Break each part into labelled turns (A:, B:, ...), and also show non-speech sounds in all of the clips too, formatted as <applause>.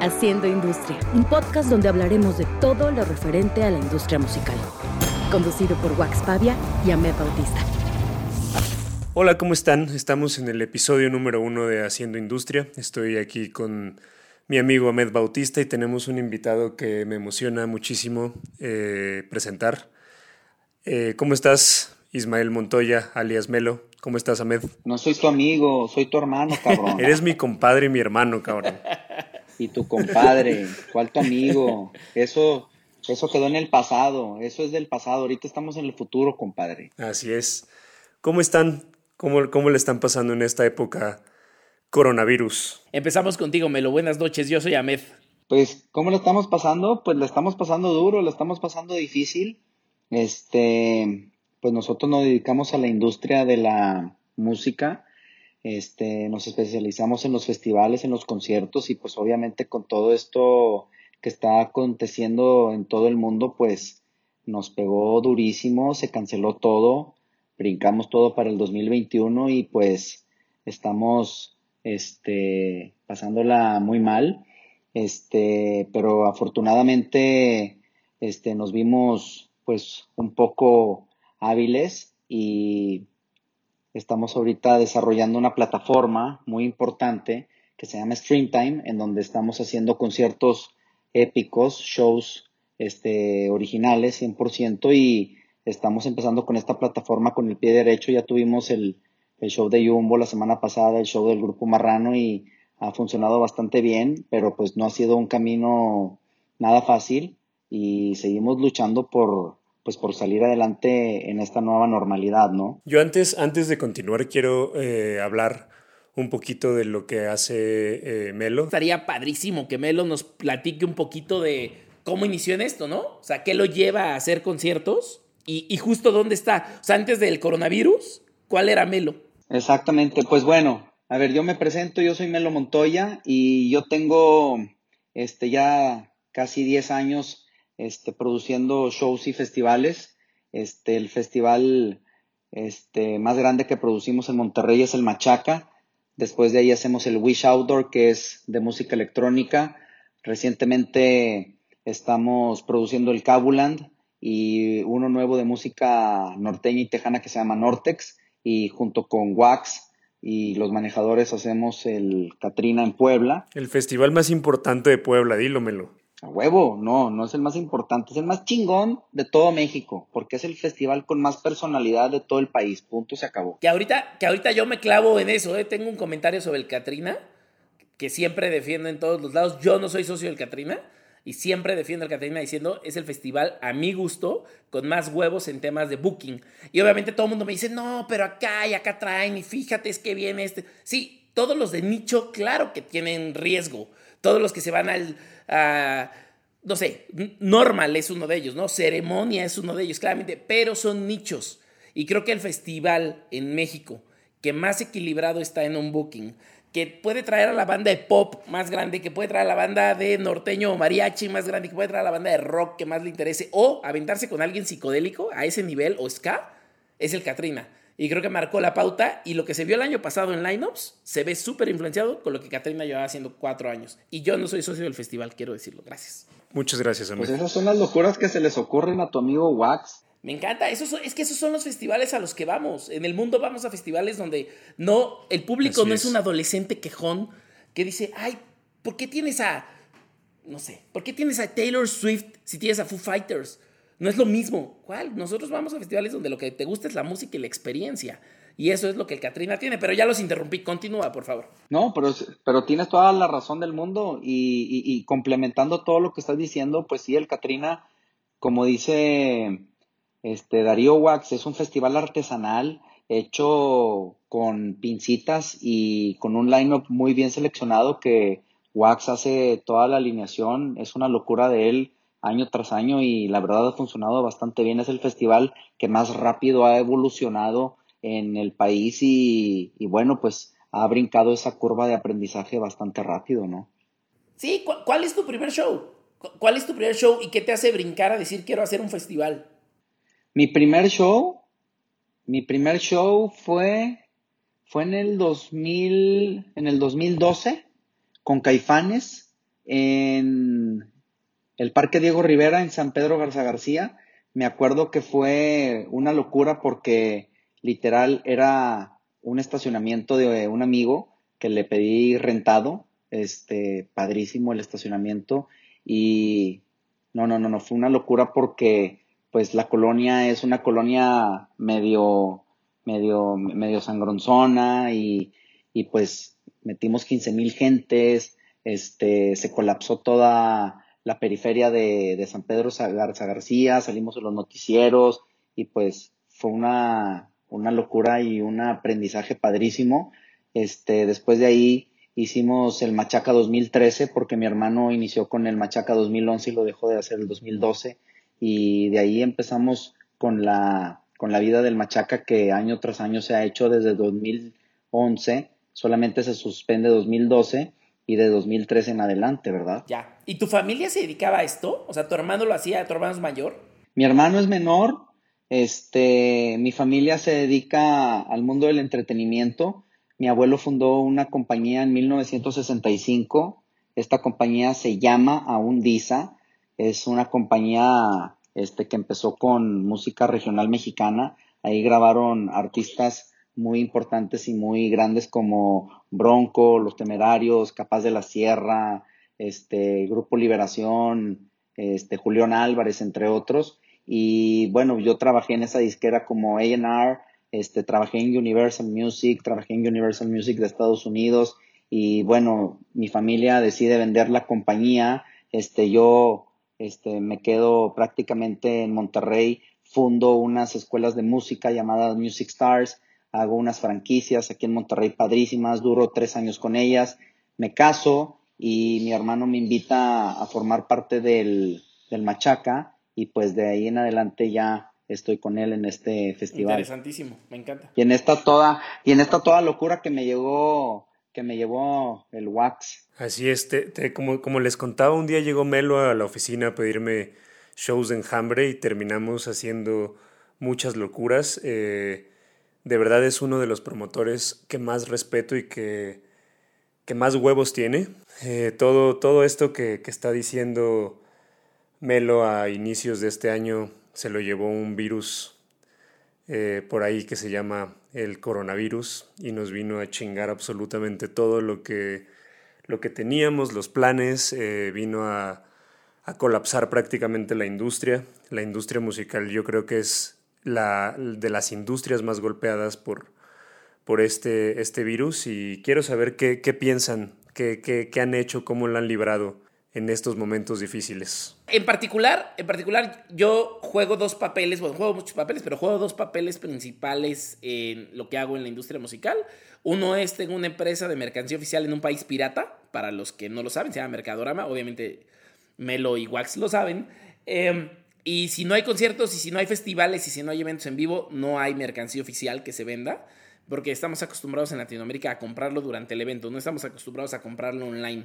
A: Haciendo Industria, un podcast donde hablaremos de todo lo referente a la industria musical. Conducido por Wax Pavia y Ahmed Bautista.
B: Hola, ¿cómo están? Estamos en el episodio número uno de Haciendo Industria. Estoy aquí con mi amigo Ahmed Bautista y tenemos un invitado que me emociona muchísimo eh, presentar. Eh, ¿Cómo estás, Ismael Montoya, alias Melo? ¿Cómo estás, Ahmed?
C: No soy tu amigo, soy tu hermano, cabrón.
B: Eres mi compadre y mi hermano, cabrón.
C: Y tu compadre, ¿cuál tu amigo? Eso, eso quedó en el pasado, eso es del pasado, ahorita estamos en el futuro, compadre.
B: Así es. ¿Cómo están? ¿Cómo, cómo le están pasando en esta época coronavirus?
D: Empezamos contigo, Melo. Buenas noches, yo soy Ahmed.
C: Pues, ¿cómo le estamos pasando? Pues le estamos pasando duro, le estamos pasando difícil. Este, pues nosotros nos dedicamos a la industria de la música, este, nos especializamos en los festivales, en los conciertos y pues obviamente con todo esto que está aconteciendo en todo el mundo, pues nos pegó durísimo, se canceló todo, brincamos todo para el 2021 y pues estamos este, pasándola muy mal, este, pero afortunadamente este, nos vimos pues un poco hábiles y estamos ahorita desarrollando una plataforma muy importante que se llama Streamtime, en donde estamos haciendo conciertos épicos, shows este, originales 100% y estamos empezando con esta plataforma con el pie derecho. Ya tuvimos el, el show de Jumbo la semana pasada, el show del grupo Marrano y ha funcionado bastante bien, pero pues no ha sido un camino nada fácil y seguimos luchando por, pues por salir adelante en esta nueva normalidad, ¿no?
B: Yo antes, antes de continuar quiero eh, hablar un poquito de lo que hace eh, Melo.
D: Estaría padrísimo que Melo nos platique un poquito de cómo inició en esto, ¿no? O sea, qué lo lleva a hacer conciertos y, y justo dónde está. O sea, antes del coronavirus, ¿cuál era Melo?
C: Exactamente, pues bueno, a ver, yo me presento, yo soy Melo Montoya y yo tengo este ya casi 10 años este, produciendo shows y festivales. Este, el festival este, más grande que producimos en Monterrey es el Machaca. Después de ahí hacemos el Wish Outdoor, que es de música electrónica. Recientemente estamos produciendo el Cabuland y uno nuevo de música norteña y tejana que se llama Nortex. Y junto con Wax y los manejadores hacemos el Catrina en Puebla.
B: El festival más importante de Puebla, dílomelo.
C: A huevo, no, no es el más importante, es el más chingón de todo México, porque es el festival con más personalidad de todo el país. Punto, se acabó.
D: Que ahorita, que ahorita yo me clavo en eso, ¿eh? tengo un comentario sobre el Catrina, que siempre defiendo en todos los lados. Yo no soy socio del Catrina y siempre defiendo el Catrina diciendo es el festival a mi gusto con más huevos en temas de booking. Y obviamente todo el mundo me dice, no, pero acá y acá traen y fíjate, es que viene este. Sí, todos los de nicho, claro que tienen riesgo. Todos los que se van al no sé, normal es uno de ellos, ¿no? Ceremonia es uno de ellos, claramente, pero son nichos. Y creo que el festival en México que más equilibrado está en un booking, que puede traer a la banda de pop más grande, que puede traer a la banda de norteño o mariachi más grande, que puede traer a la banda de rock que más le interese, o aventarse con alguien psicodélico a ese nivel, o ska, es el Katrina. Y creo que marcó la pauta. Y lo que se vio el año pasado en lineups se ve súper influenciado con lo que Catrina llevaba haciendo cuatro años. Y yo no soy socio del festival, quiero decirlo. Gracias.
B: Muchas gracias, amigo.
C: Pues esas son las locuras que se les ocurren a tu amigo Wax.
D: Me encanta, eso es que esos son los festivales a los que vamos. En el mundo vamos a festivales donde no, el público no es. un adolescente quejón que dice, ay, ¿por qué tienes a, no sé, ¿por qué tienes a Taylor Swift si tienes a Foo Fighters? No es lo mismo. ¿Cuál? Nosotros vamos a festivales donde lo que te gusta es la música y la experiencia. Y eso es lo que el Katrina tiene. Pero ya los interrumpí. Continúa, por favor.
C: No, pero, pero tienes toda la razón del mundo. Y, complementando todo lo que estás diciendo, pues sí, el Katrina, como dice este Darío Wax, es un festival artesanal hecho con pincitas y con un line-up muy bien seleccionado que Wax hace toda la alineación. Es una locura de él año tras año y la verdad ha funcionado bastante bien. Es el festival que más rápido ha evolucionado en el país y, bueno, pues ha brincado esa curva de aprendizaje bastante rápido, ¿no?
D: Sí, ¿cuál es tu primer show? ¿Cuál es tu primer show y qué te hace brincar a decir quiero hacer un festival?
C: Mi primer show, mi primer show fue, fue en el 2000, en el 2012 con Caifanes en el Parque Diego Rivera en San Pedro Garza García. Me acuerdo que fue una locura porque literal era un estacionamiento de un amigo que le pedí rentado, este, padrísimo el estacionamiento y no, no, no, no, fue una locura porque pues la colonia es una colonia medio, medio, medio sangronzona y, y pues metimos 15 mil gentes, este, se colapsó toda la periferia de, de San Pedro Garza García, salimos en los noticieros y pues fue una, una locura y un aprendizaje padrísimo. Este, después de ahí hicimos el Machaca 2013 porque mi hermano inició con el Machaca 2011 y lo dejó de hacer el 2012 y de ahí empezamos con la, con la vida del Machaca que año tras año se ha hecho desde 2011, solamente se suspende 2012 y de 2013 en adelante, ¿verdad?
D: Ya. ¿Y tu familia se dedicaba a esto? O sea, ¿tu hermano lo hacía? ¿Tu hermano es mayor?
C: Mi hermano es menor. Este, mi familia se dedica al mundo del entretenimiento. Mi abuelo fundó una compañía en 1965. Esta compañía se llama Aundisa. Es una compañía este, que empezó con música regional mexicana. Ahí grabaron artistas muy importantes y muy grandes como Bronco, Los Temerarios, Capaz de la Sierra, este, Grupo Liberación, este, Julián Álvarez, entre otros. Y bueno, yo trabajé en esa disquera como A&R, este, trabajé en Universal Music, trabajé en Universal Music de Estados Unidos y bueno, mi familia decide vender la compañía, este, yo, este, me quedo prácticamente en Monterrey, fundo unas escuelas de música llamadas Music Stars, hago unas franquicias aquí en Monterrey padrísimas, duro tres años con ellas, me caso y mi hermano me invita a formar parte del, del Machaca y pues de ahí en adelante ya estoy con él en este festival.
D: Interesantísimo, me encanta.
C: Y en esta toda, y en esta toda locura que me llegó, que me llevó el wax.
B: Así es, te, como, como les contaba, un día llegó Melo a la oficina a pedirme shows de enjambre y terminamos haciendo muchas locuras. Eh, de verdad es uno de los promotores que más respeto y que, que más huevos tiene. Eh, todo, todo esto que, que está diciendo Melo a inicios de este año se lo llevó un virus eh, por ahí que se llama el coronavirus y nos vino a chingar absolutamente todo lo que, lo que teníamos, los planes, eh, vino a, a, colapsar prácticamente la industria. La industria musical yo creo que es la, de las industrias más golpeadas por, por este, este virus y quiero saber qué, qué piensan, qué, qué, qué han hecho, cómo lo han librado en estos momentos difíciles?
D: En particular, en particular, yo juego dos papeles, bueno, juego muchos papeles, pero juego dos papeles principales en lo que hago en la industria musical. Uno es, tengo una empresa de mercancía oficial en un país pirata, para los que no lo saben, se llama Mercadorama, obviamente Melo y Wax lo saben. Eh, y si no hay conciertos y si no hay festivales y si no hay eventos en vivo, no hay mercancía oficial que se venda, porque estamos acostumbrados en Latinoamérica a comprarlo durante el evento, no estamos acostumbrados a comprarlo online.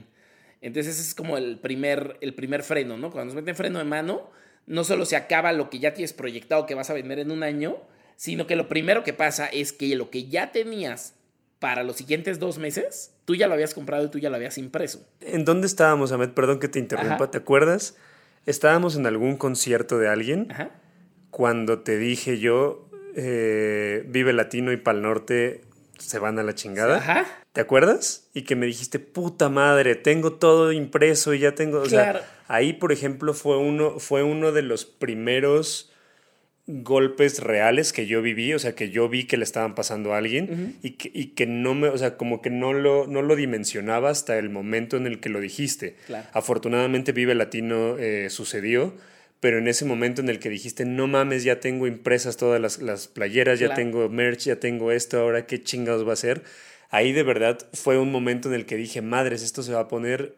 D: Entonces ese es como el primer, el primer freno, ¿no? Cuando nos meten freno de mano, no solo se acaba lo que ya tienes proyectado que vas a vender en un año, sino que lo primero que pasa es que lo que ya tenías para los siguientes dos meses, tú ya lo habías comprado y tú ya lo habías impreso.
B: ¿En dónde estábamos, Ahmed? Perdón que te interrumpa, ¿te acuerdas? Estábamos en algún concierto de alguien Ajá. cuando te dije yo, eh, Vive Latino y Pal Norte se van a la chingada. Ajá. ¿Te acuerdas? Y que me dijiste, puta madre, tengo todo impreso y ya tengo. O sea, ahí, por ejemplo, fue uno, fue uno de los primeros golpes reales que yo viví, o sea, que yo vi que le estaban pasando a alguien y, que, y, que, no me, o sea, como que no lo, no lo dimensionaba hasta el momento en el que lo dijiste. Afortunadamente Vive Latino eh, sucedió, pero en ese momento en el que dijiste, no mames, ya tengo impresas todas las, las playeras, ya tengo merch, ya tengo esto, ahora qué chingados va a ser, ahí de verdad fue un momento en el que dije, madres, esto se va a poner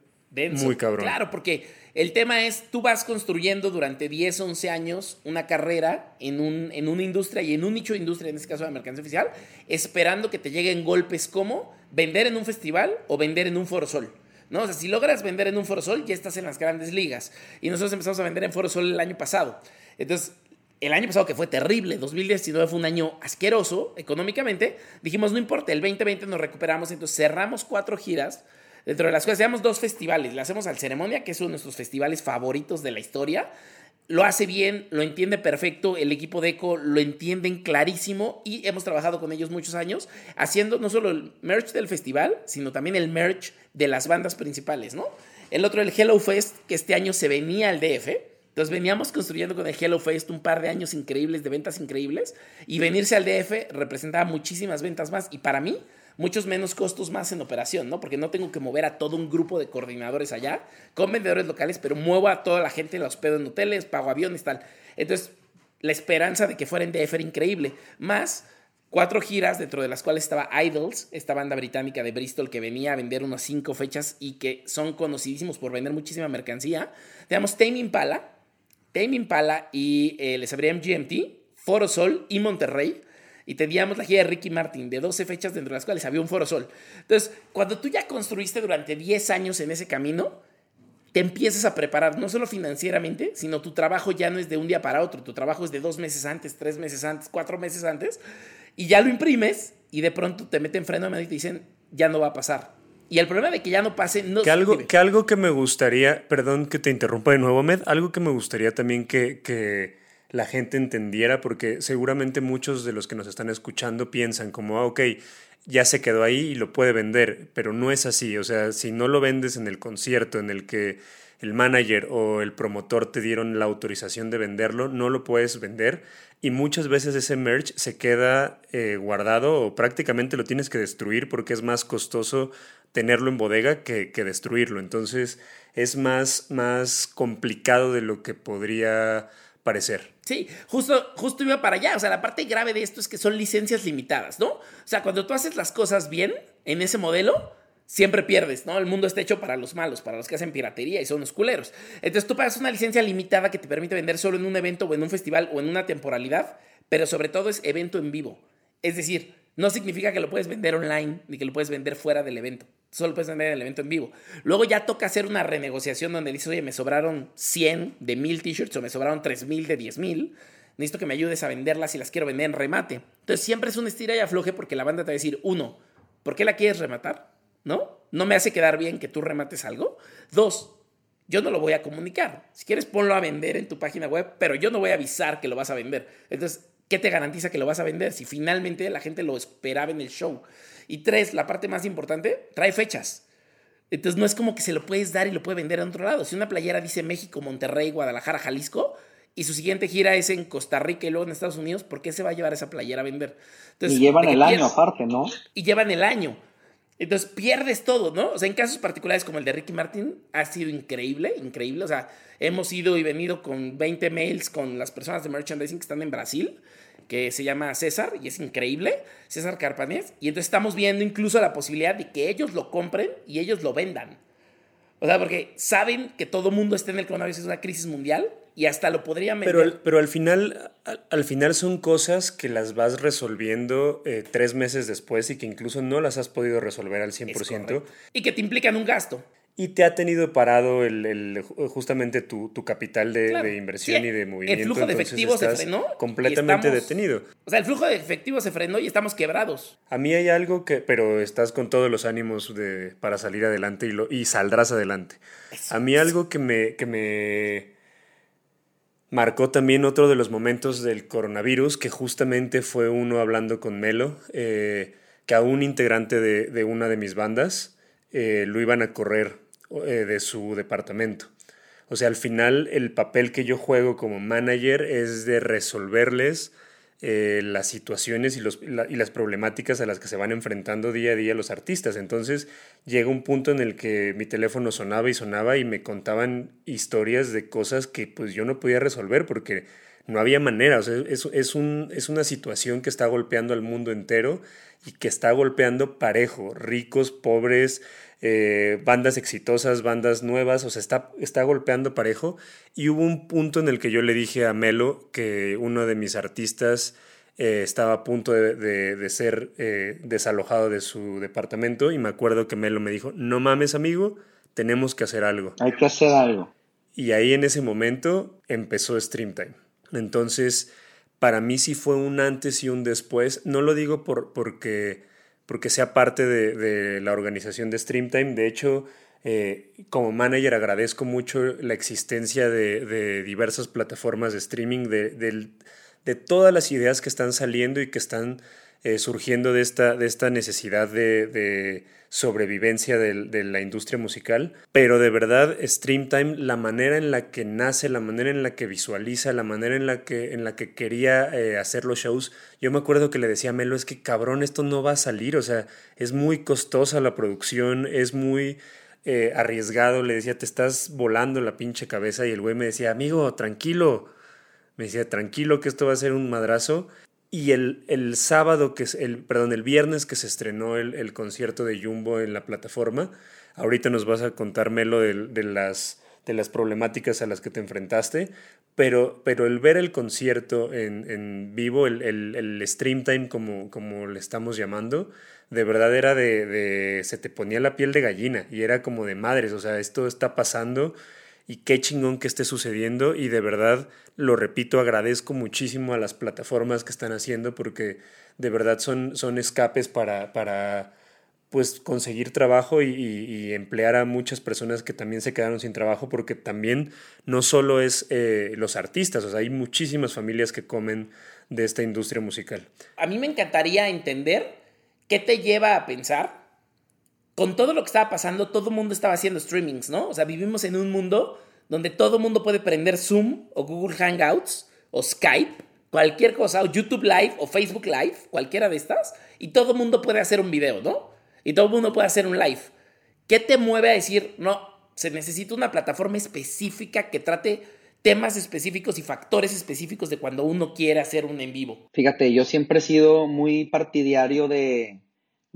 B: muy cabrón.
D: Claro, porque el tema es, tú vas construyendo durante 10, 11 años una carrera en, un, en una industria y en un nicho de industria, en este caso la mercancía oficial, esperando que te lleguen golpes como vender en un festival o vender en un foro sol. ¿No? O sea, si logras vender en un Foro Sol, ya estás en las grandes ligas. Y nosotros empezamos a vender en Foro Sol el año pasado. Entonces, el año pasado que fue terrible, 2019 fue un año asqueroso económicamente, dijimos, no importa, el 2020 nos recuperamos, entonces cerramos cuatro giras Dentro de las cosas, hacemos dos festivales. Le hacemos al Ceremonia, que es uno de nuestros festivales favoritos de la historia. Lo hace bien, lo entiende perfecto, el equipo de Eco lo entienden clarísimo y hemos trabajado con ellos muchos años haciendo no solo el merch del festival, sino también el merch de las bandas principales, ¿no? El otro, el Hello Fest, que este año se venía al DF. Entonces veníamos construyendo con el Hello Fest un par de años increíbles, de ventas increíbles, y venirse al DF representaba muchísimas ventas más. Y para mí, muchos menos costos más en operación, ¿no? Porque no tengo que mover a todo un grupo de coordinadores allá con vendedores locales, pero muevo a toda la gente, la hospedo en hoteles, pago aviones, tal. Entonces, la esperanza de que fuera en DF era increíble. Más cuatro giras, dentro de las cuales estaba Idols, esta banda británica de Bristol que venía a vender unas cinco fechas y que son conocidísimos por vender muchísima mercancía. Tenemos Tame Impala, Tame Impala y eh, les abría MGMT, Foro Sol y Monterrey y teníamos la gira de Ricky Martin de 12 fechas dentro de las cuales había un Foro Sol. Entonces, cuando tú ya construiste durante 10 años en ese camino, te empiezas a preparar, no solo financieramente, sino tu trabajo ya no es de un día para otro, tu trabajo es de dos meses antes, tres meses antes, cuatro meses antes, y ya lo imprimes y de pronto te meten freno a mano y te dicen, ya no va a pasar. Y el problema de que ya no pase no
B: que algo que algo que me gustaría, perdón que te interrumpa de nuevo, Med, algo que me gustaría también que, que la gente entendiera, porque seguramente muchos de los que nos están escuchando piensan como, ah, ok, ya se quedó ahí y lo puede vender, pero no es así, o sea, si no lo vendes en el concierto en el que el manager o el promotor te dieron la autorización de venderlo, no lo puedes vender y muchas veces ese merch se queda eh, guardado o prácticamente lo tienes que destruir porque es más costoso tenerlo en bodega que, que destruirlo, entonces es más, más complicado de lo que podría
D: Sí, justo, justo iba para allá. O sea, la parte grave de esto es que son licencias limitadas, ¿no? O sea, cuando tú haces las cosas bien en ese modelo, siempre pierdes, ¿no? El mundo está hecho para los malos, para los que hacen piratería y son los culeros. Entonces tú pagas una licencia limitada que te permite vender solo en un evento o en un festival o en una temporalidad, pero sobre todo es evento en vivo. Es decir, no significa que lo puedes vender online ni que lo puedes vender fuera del evento. Solo puedes vender el evento en vivo. Luego ya toca hacer una renegociación donde dices, oye, me sobraron 100 de 1000 t-shirts o me sobraron 3000 de 10000. Necesito que me ayudes a venderlas y las quiero vender en remate. Entonces siempre es un estira y afloje porque la banda te va a decir, uno, ¿por qué la quieres rematar? ¿No? ¿No me hace quedar bien que tú remates algo? Dos, yo no lo voy a comunicar. Si quieres, ponlo a vender en tu página web, pero yo no voy a avisar que lo vas a vender. Entonces, ¿qué te garantiza que lo vas a vender si finalmente la gente lo esperaba en el show? Y tres, la parte más importante, trae fechas. Entonces no es como que se lo puedes dar y lo puede vender en otro lado. Si una playera dice México, Monterrey, Guadalajara, Jalisco, y su siguiente gira es en Costa Rica y luego en Estados Unidos, ¿por qué se va a llevar esa playera a vender?
C: y llevan el año aparte, ¿no?
D: Y llevan el año. Entonces pierdes todo, ¿no? O sea, en casos particulares como el de Ricky Martin, ha sido increíble, increíble. O sea, hemos ido y venido con 20 mails con las personas de merchandising que están en Brasil que se llama César y es increíble, César Carpanés, y entonces estamos viendo incluso la posibilidad de que ellos lo compren y ellos lo vendan. O sea, porque saben que todo mundo está en el coronavirus, es una crisis mundial y hasta lo podrían
B: vender. Pero, pero al, final, al, final son cosas que las vas resolviendo eh, tres meses después y que incluso no las has podido resolver al 100%.
D: Y que te implican un gasto
B: y te ha tenido parado el, justamente tu, capital de, inversión y de movimiento.
D: El flujo de efectivo se frenó.
B: Completamente detenido.
D: O sea, el flujo de efectivo se frenó y estamos quebrados.
B: A mí hay algo que, pero estás con todos los ánimos de, para salir adelante y, lo, y saldrás adelante. A mí algo que me, que me marcó también otro de los momentos del coronavirus, que justamente fue uno hablando con Melo, eh, que a un integrante de, una de mis bandas eh, lo iban a correr eh, de su departamento. O sea, al final el papel que yo juego como manager es de resolverles eh, las situaciones y, los, y, las problemáticas a las que se van enfrentando día a día los artistas. Entonces llega un punto en el que mi teléfono sonaba y sonaba y me contaban historias de cosas que pues yo no podía resolver porque no había manera. O sea, es, es, un, es una situación que está golpeando al mundo entero y que está golpeando parejo, ricos, pobres, eh, bandas exitosas, bandas nuevas, o sea, está, está golpeando parejo. Y hubo un punto en el que yo le dije a Melo que uno de mis artistas eh, estaba a punto de, ser eh, desalojado de su departamento y me acuerdo que Melo me dijo, no mames amigo, tenemos que hacer algo.
C: Hay que hacer algo.
B: Y ahí en ese momento empezó Streamtime. Entonces, para mí sí fue un antes y un después. No lo digo por, porque porque sea parte de, la organización de Streamtime. De hecho, eh, como manager agradezco mucho la existencia de, diversas plataformas de streaming, de, de, todas las ideas que están saliendo y que están eh, surgiendo de esta, de esta necesidad de, sobrevivencia de, la industria musical. Pero de verdad, Streamtime, la manera en la que nace, la manera en la que visualiza, la manera en la que, en la que quería eh, hacer los shows, yo me acuerdo que le decía a Melo, es que cabrón, esto no va a salir, o sea, es muy costosa la producción, es muy... Eh, arriesgado, le decía, te estás volando la pinche cabeza y el güey me decía, amigo, tranquilo, me decía, tranquilo que esto va a ser un madrazo y el, el, sábado, que es el, perdón, el viernes que se estrenó el, el, concierto de Jumbo en la plataforma, ahorita nos vas a contar, Melo, de, las, de las problemáticas a las que te enfrentaste, pero, pero el ver el concierto en, en vivo, el, el, stream time, como, como le estamos llamando, de verdad era de, de, se te ponía la piel de gallina y era como de madres, o sea, esto está pasando y qué chingón que esté sucediendo y de verdad, lo repito, agradezco muchísimo a las plataformas que están haciendo porque de verdad son, son escapes para, para pues conseguir trabajo y, emplear a muchas personas que también se quedaron sin trabajo porque también no solo es eh, los artistas, o sea, hay muchísimas familias que comen de esta industria musical.
D: A mí me encantaría entender qué te lleva a pensar con todo lo que estaba pasando, todo el mundo estaba haciendo streamings, ¿no? O sea, vivimos en un mundo donde todo el mundo puede prender Zoom o Google Hangouts o Skype, cualquier cosa, o YouTube Live o Facebook Live, cualquiera de estas, y todo el mundo puede hacer un video, ¿no? Y todo el mundo puede hacer un live. ¿Qué te mueve a decir, no, se necesita una plataforma específica que trate temas específicos y factores específicos de cuando uno quiere hacer un en vivo?
C: Fíjate, yo siempre he sido muy partidario de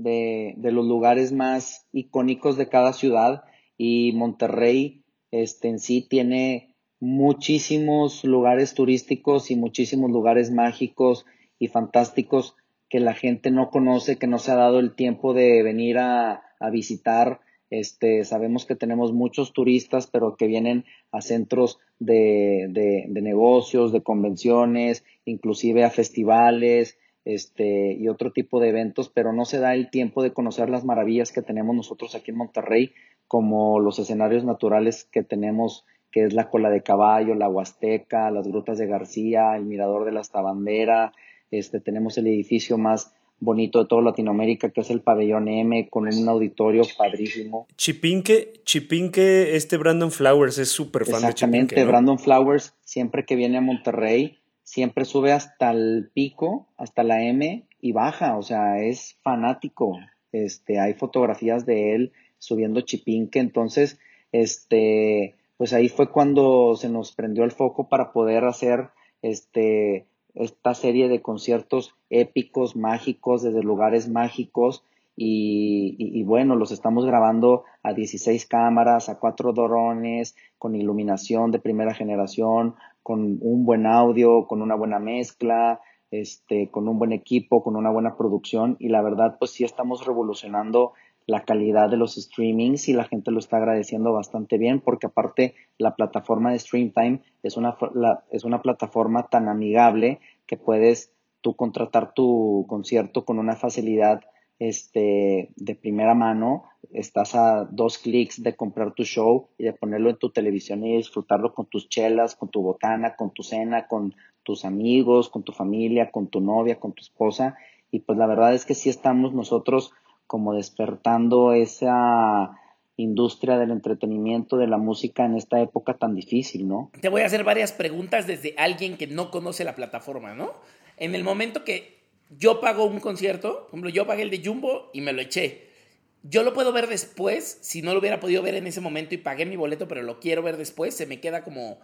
C: de, los lugares más icónicos de cada ciudad y Monterrey este, en sí tiene muchísimos lugares turísticos y muchísimos lugares mágicos y fantásticos que la gente no conoce, que no se ha dado el tiempo de venir a, visitar. Este, sabemos que tenemos muchos turistas, pero que vienen a centros de, de negocios, de convenciones, inclusive a festivales, este, y otro tipo de eventos, pero no se da el tiempo de conocer las maravillas que tenemos nosotros aquí en Monterrey, como los escenarios naturales que tenemos, que es la cola de caballo, la Huasteca, las grutas de García, el mirador de la Estabandera, este, tenemos el edificio más bonito de toda Latinoamérica, que es el pabellón M, con un auditorio padrísimo.
B: Chipinque, Chipinque, este Brandon Flowers es súper fan de Chipinque.
C: Exactamente, Brandon Flowers, siempre que viene a Monterrey, siempre sube hasta el pico, hasta la M y baja, o sea, es fanático. Este, hay fotografías de él subiendo Chipinque, entonces, este, pues ahí fue cuando se nos prendió el foco para poder hacer este esta serie de conciertos épicos, mágicos, desde lugares mágicos, y, y, bueno, los estamos grabando a 16 cámaras, a cuatro drones, con iluminación de primera generación, con un buen audio, con una buena mezcla, este, con un buen equipo, con una buena producción. Y la verdad pues sí estamos revolucionando la calidad de los streamings y la gente lo está agradeciendo bastante bien porque aparte la plataforma de StreamTime es una, es una plataforma tan amigable que puedes tú contratar tu concierto con una facilidad este, de primera mano, estás a dos clics de comprar tu show y de ponerlo en tu televisión y disfrutarlo con tus chelas, con tu botana, con tu cena, con tus amigos, con tu familia, con tu novia, con tu esposa. Y pues la verdad es que sí estamos nosotros como despertando esa industria del entretenimiento, de la música en esta época tan difícil, ¿no?
D: Te voy a hacer varias preguntas desde alguien que no conoce la plataforma, ¿no? En el momento que yo pago un concierto, por ejemplo, yo pagué el de Jumbo y me lo eché. Yo lo puedo ver después, si no lo hubiera podido ver en ese momento y pagué mi boleto, pero lo quiero ver después, se me queda como,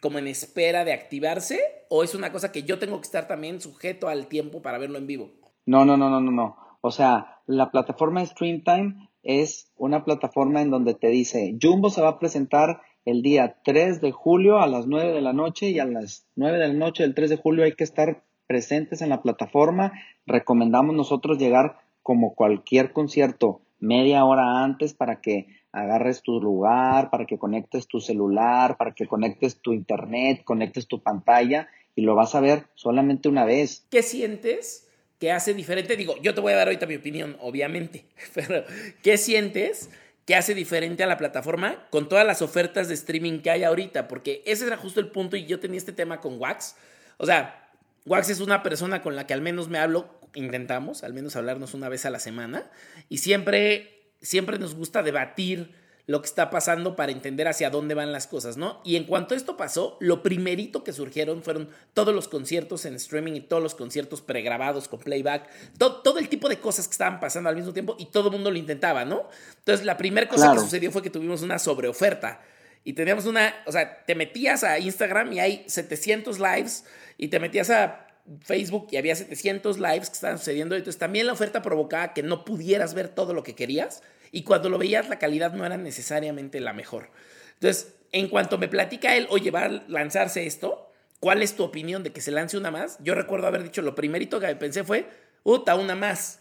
D: como en espera de activarse, o es una cosa que yo tengo que estar también sujeto al tiempo para verlo en vivo.
C: No, no, no, no, no, no. O sea, la plataforma Streamtime es una plataforma en donde te dice, Jumbo se va a presentar el día 3 de julio a las 9 de la noche y a las 9 de la noche del 3 de julio hay que estar presentes en la plataforma. Recomendamos nosotros llegar como cualquier concierto media hora antes para que agarres tu lugar, para que conectes tu celular, para que conectes tu internet, conectes tu pantalla y lo vas a ver solamente una vez.
D: ¿Qué sientes ¿Qué hace diferente? Digo, yo te voy a dar ahorita mi opinión, obviamente, <laughs> pero ¿qué sientes que hace diferente a la plataforma con todas las ofertas de streaming que hay ahorita? Porque ese era justo el punto y yo tenía este tema con Wax. O sea, Wax es una persona con la que al menos me hablo, intentamos al menos hablarnos una vez a la semana y siempre, siempre nos gusta debatir lo que está pasando para entender hacia dónde van las cosas, ¿no? Y en cuanto esto pasó, lo primerito que surgieron fueron todos los conciertos en streaming y todos los conciertos pregrabados con playback, todo, el tipo de cosas que estaban pasando al mismo tiempo y todo el mundo lo intentaba, ¿no? Entonces la primera cosa que sucedió fue que tuvimos una sobreoferta y teníamos una, o sea, te metías a Instagram y hay 700 lives y te metías a Facebook y había 700 lives que estaban sucediendo, entonces también la oferta provocaba que no pudieras ver todo lo que querías y cuando lo veías la calidad no era necesariamente la mejor. Entonces, en cuanto me platica él, oye, va a lanzarse esto, ¿cuál es tu opinión de que se lance una más? Yo recuerdo haber dicho, lo primerito que pensé fue, uta, una más.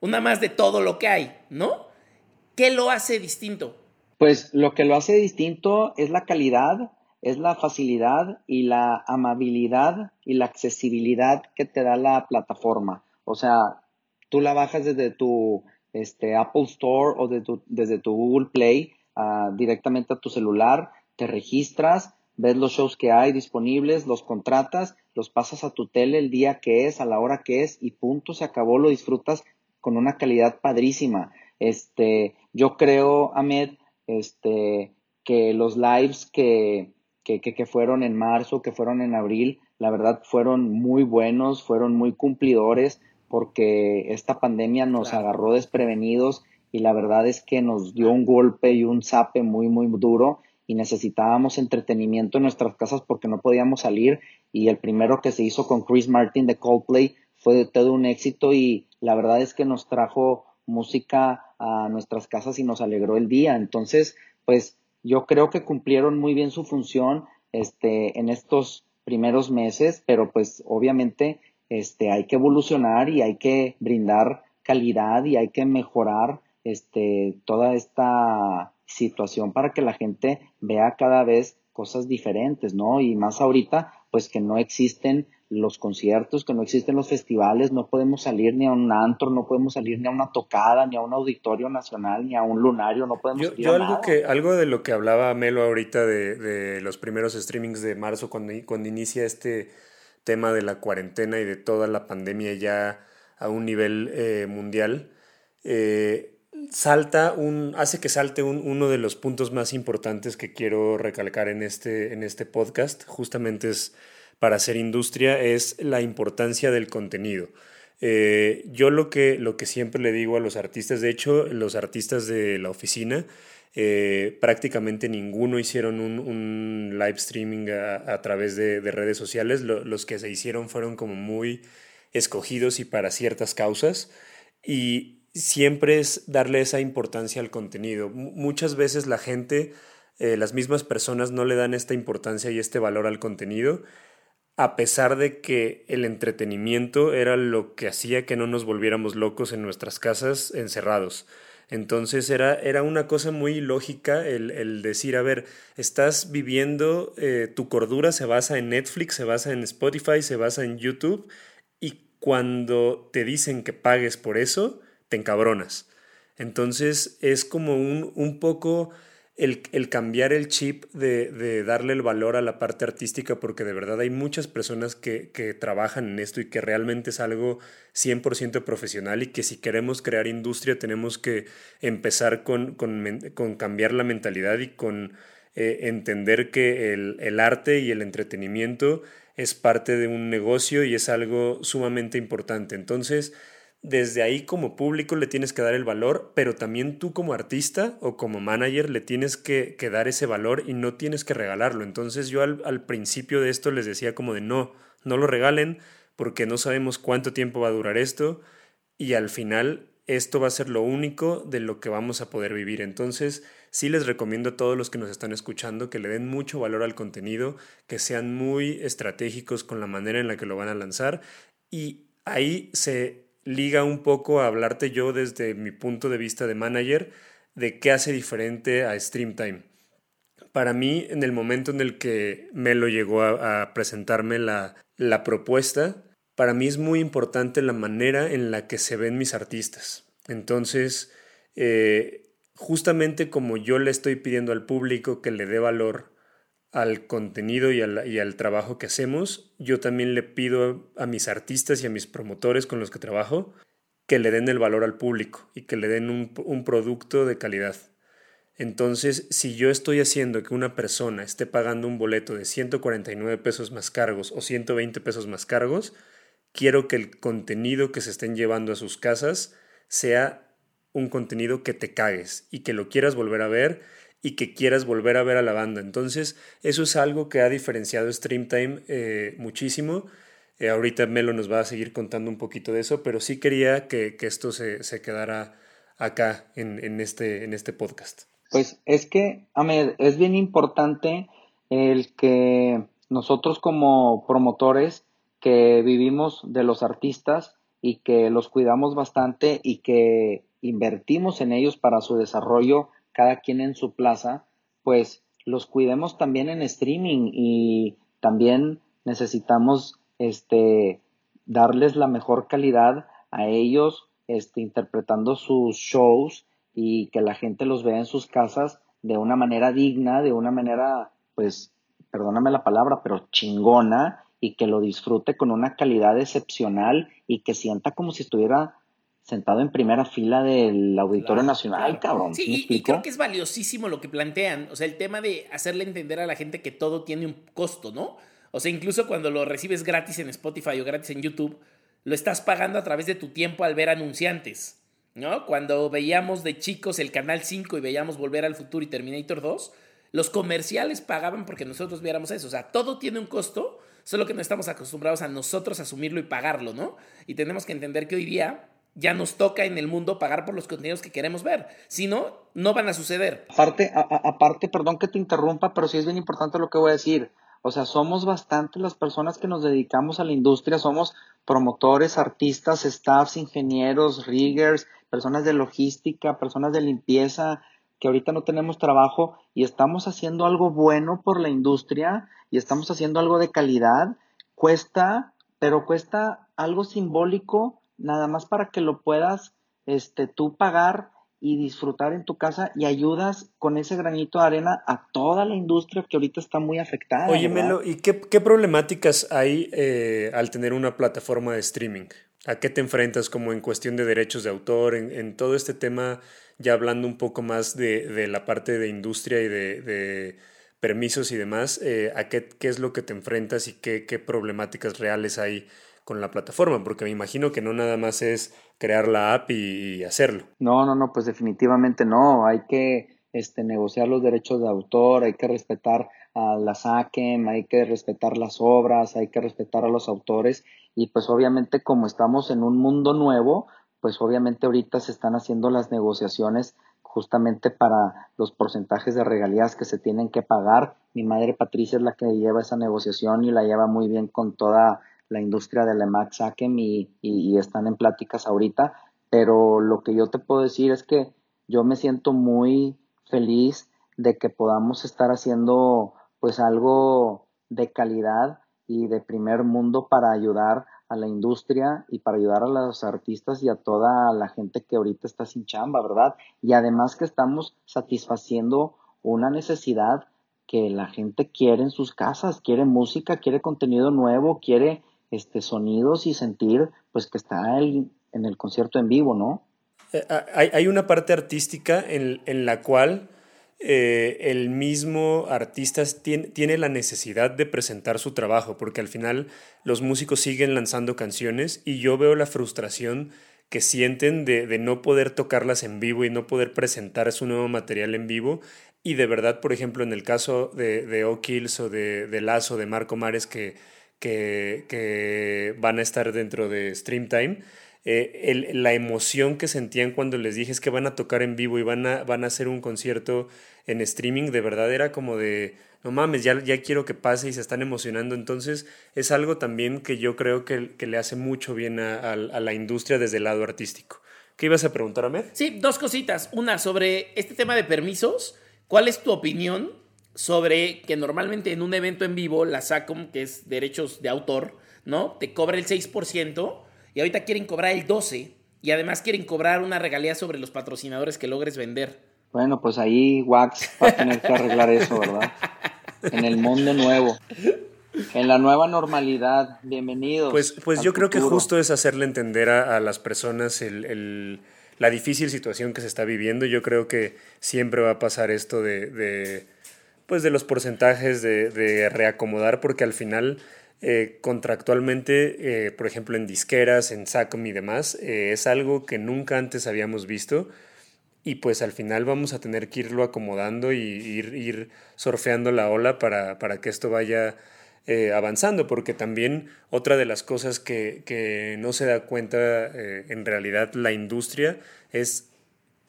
D: Una más de todo lo que hay, ¿no? ¿Qué lo hace distinto?
C: Pues lo que lo hace distinto es la calidad, es la facilidad y la amabilidad y la accesibilidad que te da la plataforma. O sea, tú la bajas desde tu este, Apple Store o desde tu Google Play ah, directamente a tu celular, te registras, ves los shows que hay disponibles, los contratas, los pasas a tu tele el día que es, a la hora que es y punto, se acabó, lo disfrutas con una calidad padrísima. Este, yo creo, Ahmed, este, que los lives que, que, que fueron en marzo, que fueron en abril, la verdad fueron muy buenos, fueron muy cumplidores, porque esta pandemia nos agarró desprevenidos y la verdad es que nos dio un golpe y un zape muy, muy duro y necesitábamos entretenimiento en nuestras casas porque no podíamos salir y el primero que se hizo con Chris Martin de Coldplay fue de todo un éxito y la verdad es que nos trajo música a nuestras casas y nos alegró el día. Entonces, pues yo creo que cumplieron muy bien su función este, en estos primeros meses, pero pues obviamente este, hay que evolucionar y hay que brindar calidad y hay que mejorar este, toda esta situación para que la gente vea cada vez cosas diferentes, ¿no? Y más ahorita, pues que no existen los conciertos, que no existen los festivales, no podemos salir ni a un antro, no podemos salir ni a una tocada, ni a un auditorio nacional, ni a un lunario, no podemos
B: yo, yo algo que algo de lo que hablaba Melo ahorita de, de los primeros streamings de marzo cuando, cuando inicia este tema de la cuarentena y de toda la pandemia ya a un nivel eh, mundial, eh, salta un, hace que salte uno de los puntos más importantes que quiero recalcar en este, en este podcast, justamente es para hacer industria, es la importancia del contenido. Eh, yo lo que, lo que siempre le digo a los artistas, de hecho, los artistas de la oficina, eh, prácticamente ninguno hicieron un, live streaming a, través de, redes sociales. los que se hicieron fueron como muy escogidos y para ciertas causas. Y siempre es darle esa importancia al contenido. muchas veces la gente, eh, las mismas personas no le dan esta importancia y este valor al contenido a pesar de que el entretenimiento era lo que hacía que no nos volviéramos locos en nuestras casas encerrados. Entonces era, era una cosa muy lógica el, decir, a ver, estás viviendo, eh, tu cordura se basa en Netflix, se basa en Spotify, se basa en YouTube, y cuando te dicen que pagues por eso, te encabronas. Entonces es como un, un poco el, cambiar el chip de, darle el valor a la parte artística, porque de verdad hay muchas personas que, trabajan en esto y que realmente es algo 100% profesional y que si queremos crear industria tenemos que empezar con, cambiar la mentalidad y con eh, entender que el, el arte y el entretenimiento es parte de un negocio y es algo sumamente importante. Entonces, desde ahí como público le tienes que dar el valor, pero también tú como artista o como manager le tienes que, dar ese valor y no tienes que regalarlo. Entonces yo al, principio de esto les decía como de no, no lo regalen porque no sabemos cuánto tiempo va a durar esto y al final esto va a ser lo único de lo que vamos a poder vivir. Entonces sí les recomiendo a todos los que nos están escuchando que le den mucho valor al contenido, que sean muy estratégicos con la manera en la que lo van a lanzar y ahí se liga un poco a hablarte yo desde mi punto de vista de manager de qué hace diferente a Streamtime. Para mí, en el momento en el que Melo llegó a, presentarme la, propuesta, para mí es muy importante la manera en la que se ven mis artistas. Entonces, eh, justamente como yo le estoy pidiendo al público que le dé valor al contenido y al, trabajo que hacemos, yo también le pido a mis artistas y a mis promotores con los que trabajo que le den el valor al público y que le den un producto de calidad. Entonces, si yo estoy haciendo que una persona esté pagando un boleto de 149 pesos más cargos o 120 pesos más cargos, quiero que el contenido que se estén llevando a sus casas sea un contenido que te cagues y que lo quieras volver a ver y que quieras volver a ver a la banda. Entonces, eso es algo que ha diferenciado Streamtime eh, muchísimo. Eh, ahorita Melo nos va a seguir contando un poquito de eso, pero sí quería que, esto se, quedara acá en, este, en este podcast.
C: Pues es que, Ahmed, es bien importante el que nosotros como promotores que vivimos de los artistas y que los cuidamos bastante y que invertimos en ellos para su desarrollo cada quien en su plaza, pues los cuidemos también en streaming y también necesitamos este darles la mejor calidad a ellos este interpretando sus shows y que la gente los vea en sus casas de una manera digna, de una manera pues perdóname la palabra, pero chingona y que lo disfrute con una calidad excepcional y que sienta como si estuviera sentado en primera fila del Auditorio Nacional, cabrón.
D: Sí, y, creo que es valiosísimo lo que plantean. O sea, el tema de hacerle entender a la gente que todo tiene un costo, ¿no? O sea, incluso cuando lo recibes gratis en Spotify o gratis en YouTube, lo estás pagando a través de tu tiempo al ver anunciantes, ¿no? Cuando veíamos de chicos el Canal 5 y veíamos Volver al Futuro y Terminator 2, los comerciales pagaban porque nosotros viéramos eso. O sea, todo tiene un costo, solo que no estamos acostumbrados a nosotros asumirlo y pagarlo, ¿no? Y tenemos que entender que hoy día ya nos toca en el mundo pagar por los contenidos que queremos ver. Si no, no van a suceder.
C: Aparte, aparte, perdón que te interrumpa, pero sí es bien importante lo que voy a decir. O sea, somos bastantes las personas que nos dedicamos a la industria, somos promotores, artistas, staffs, ingenieros, riggers, personas de logística, personas de limpieza, que ahorita no tenemos trabajo y estamos haciendo algo bueno por la industria y estamos haciendo algo de calidad. Cuesta, pero cuesta algo simbólico nada más para que lo puedas este, tú pagar y disfrutar en tu casa y ayudas con ese granito de arena a toda la industria que ahorita está muy afectada.
B: Oye, Melo, ¿y qué, problemáticas hay eh, al tener una plataforma de streaming? ¿A qué te enfrentas como en cuestión de derechos de autor, en, todo este tema, ya hablando un poco más de, la parte de industria y de, permisos y demás? Eh, ¿A qué, qué, es lo que te enfrentas y qué, qué problemáticas reales hay con la plataforma, porque me imagino que no nada más es crear la app y, hacerlo.
C: No, no, no, pues definitivamente no, hay que este, negociar los derechos de autor, hay que respetar a la SACEM, hay que respetar las obras, hay que respetar a los autores y pues obviamente como estamos en un mundo nuevo, pues obviamente ahorita se están haciendo las negociaciones justamente para los porcentajes de regalías que se tienen que pagar. Mi madre Patricia es la que lleva esa negociación y la lleva muy bien con toda la industria de la Max y, y, están en pláticas ahorita, pero lo que yo te puedo decir es que yo me siento muy feliz de que podamos estar haciendo pues algo de calidad y de primer mundo para ayudar a la industria y para ayudar a los artistas y a toda la gente que ahorita está sin chamba, ¿verdad? Y además que estamos satisfaciendo una necesidad que la gente quiere en sus casas, quiere música, quiere contenido nuevo, quiere este, sonidos y sentir pues que está en el concierto en vivo, ¿no?
B: Eh, hay, una parte artística en, la cual eh, el mismo artista tiene, la necesidad de presentar su trabajo, porque al final los músicos siguen lanzando canciones y yo veo la frustración que sienten de, no poder tocarlas en vivo y no poder presentar su nuevo material en vivo. Y de verdad, por ejemplo, en el caso de, de O'Kills o de, de Lazo, de Marco Mares, que, que, van a estar dentro de Streamtime. Eh, la emoción que sentían cuando les dije es que van a tocar en vivo y van a, van a hacer un concierto en streaming, de verdad era como de, no mames, ya, ya quiero que pase y se están emocionando. Entonces es algo también que yo creo que, que le hace mucho bien a, la industria desde el lado artístico. ¿Qué ibas a preguntar?
D: Sí, dos cositas. Una, sobre este tema de permisos, ¿cuál es tu opinión sobre que normalmente en un evento en vivo, la SACOM, que es derechos de autor, ¿no? Te cobra el 6% y ahorita quieren cobrar el 12% y además quieren cobrar una regalía sobre los patrocinadores que logres vender.
C: Bueno, pues ahí Wax va a tener que arreglar eso, ¿verdad? En el mundo nuevo. En la nueva normalidad, bienvenidos.
B: Pues, pues yo creo que justo es hacerle entender a, las personas el, la difícil situación que se está viviendo. Yo creo que siempre va a pasar esto de, pues de los porcentajes de, reacomodar, porque al final, eh, contractualmente, eh, por ejemplo, en disqueras, en SACOM y demás, eh, es algo que nunca antes habíamos visto. Y pues al final vamos a tener que irlo acomodando y ir, ir surfeando la ola para, para que esto vaya avanzando, porque también otra de las cosas que, no se da cuenta en realidad la industria es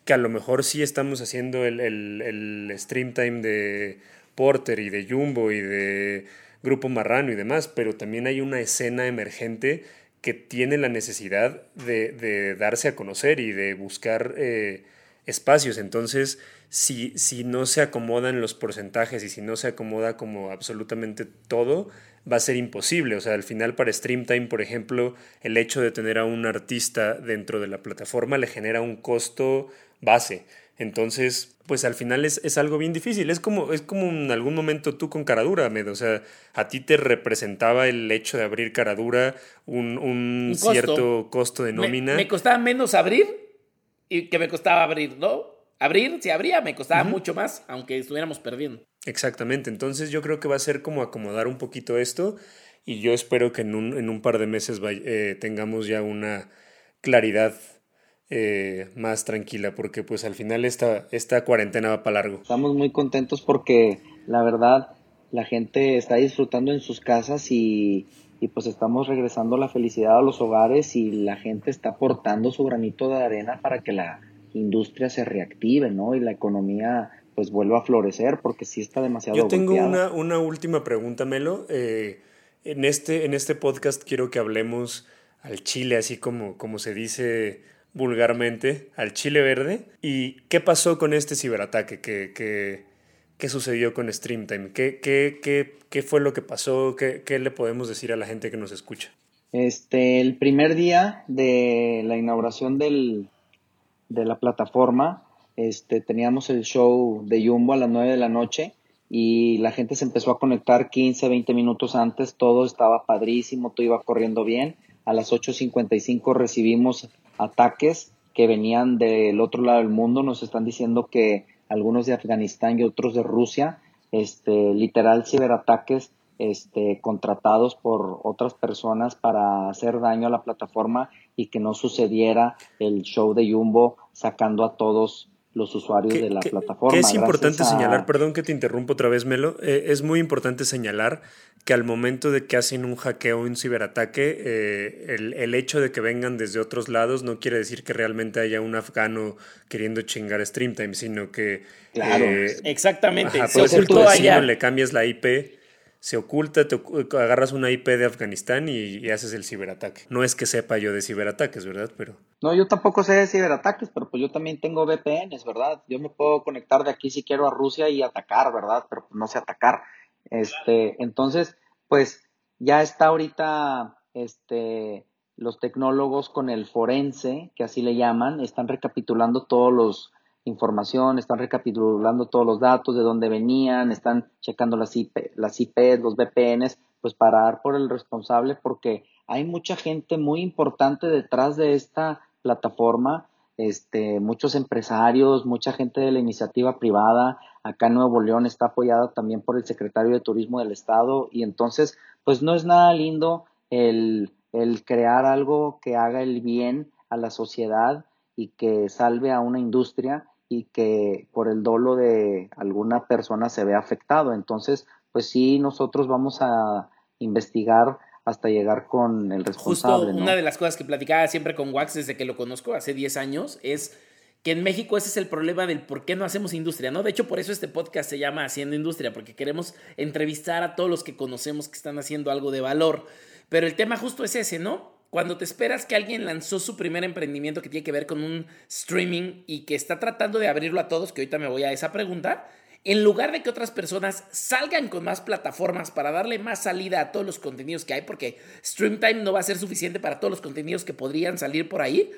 B: que a lo mejor sí estamos haciendo el, el, stream time de Porter y de Jumbo y de Grupo Marrano y demás, pero también hay una escena emergente que tiene la necesidad de, darse a conocer y de buscar eh, espacios. Entonces, si, si no se acomodan los porcentajes y si no se acomoda como absolutamente todo, va a ser imposible. O sea, al final para Streamtime, por ejemplo, el hecho de tener a un artista dentro de la plataforma le genera un costo base. Entonces, pues al final es, es, algo bien difícil. Es como, es como en algún momento tú con Caradura, Med. O sea, a ti te representaba el hecho de abrir Caradura un, un, cierto costo de nómina.
D: me, costaba menos abrir y que me costaba abrir, ¿no? abrir, si abría, me costaba mucho más, aunque estuviéramos perdiendo.
B: Exactamente, entonces yo creo que va a ser como acomodar un poquito esto y yo espero que en un, en un par de meses eh, tengamos ya una claridad eh, más tranquila, porque pues al final esta, esta cuarentena va para largo.
C: Estamos muy contentos porque la verdad la gente está disfrutando en sus casas y, y pues estamos regresando la felicidad a los hogares y la gente está aportando su granito de arena para que la industria se reactive, ¿no? Y la economía pues vuelva a florecer porque sí está demasiado
B: Yo tengo una, una, última pregunta, Melo. Eh, en, este, en este podcast quiero que hablemos al chile, así como, como se dice vulgarmente, al chile verde. ¿Y qué pasó con este ciberataque? ¿Qué, qué, sucedió con Streamtime? ¿Qué, qué, qué, qué fue lo que pasó? ¿Qué, ¿Qué le podemos decir a la gente que nos escucha?
C: Este, el primer día de la inauguración del, de la plataforma, este, teníamos el show de Jumbo a las 9 de la noche y la gente se empezó a conectar 15, 20 minutos antes, todo estaba padrísimo, todo iba corriendo bien. A las 8.55 recibimos ataques que venían del otro lado del mundo, nos están diciendo que algunos de Afganistán y otros de Rusia, este, literal ciberataques este, contratados por otras personas para hacer daño a la plataforma y que no sucediera el show de Jumbo sacando a todos los usuarios de la plataforma.
B: Que es importante señalar, perdón que te interrumpo otra vez, Melo, eh, es muy importante señalar que al momento de que hacen un hackeo o un ciberataque, eh, el, hecho de que vengan desde otros lados no quiere decir que realmente haya un afgano queriendo chingar Streamtime, sino que...
D: Claro, eh, exactamente.
B: se le cambias la IP se oculta, te agarras una IP de Afganistán y, haces el ciberataque. No es que sepa yo de ciberataques, ¿verdad? Pero...
C: No, yo tampoco sé de ciberataques, pero pues yo también tengo VPNs, ¿verdad? Yo me puedo conectar de aquí si quiero a Rusia y atacar, ¿verdad? Pero no sé atacar. Este, entonces, pues ya está ahorita este los tecnólogos con el forense, que así le llaman, están recapitulando todos los información, están recapitulando todos los datos de dónde venían, están checando las, IP, las IPs, los VPNs, pues para dar por el responsable porque hay mucha gente muy importante detrás de esta plataforma, este, muchos empresarios, mucha gente de la iniciativa privada, acá en Nuevo León está apoyada también por el secretario de Turismo del Estado. Y entonces, pues no es nada lindo el, el crear algo que haga el bien a la sociedad y que salve a una industria y que por el dolo de alguna persona se ve afectado. Entonces, pues sí, nosotros vamos a investigar hasta llegar con el responsable.
D: Justo una de las cosas que platicaba siempre con Wax desde que lo conozco, hace 10 años, es que en México ese es el problema del por qué no hacemos industria, ¿no? De hecho, por eso este podcast se llama Haciendo Industria, porque queremos entrevistar a todos los que conocemos que están haciendo algo de valor. Pero el tema justo es ese, ¿no? Cuando te esperas que alguien lanzó su primer emprendimiento que tiene que ver con un streaming y que está tratando de abrirlo a todos, que ahorita me voy a esa pregunta, en lugar de que otras personas salgan con más plataformas para darle más salida a todos los contenidos que hay, porque Streamtime no va a ser suficiente para todos los contenidos que podrían salir por ahí,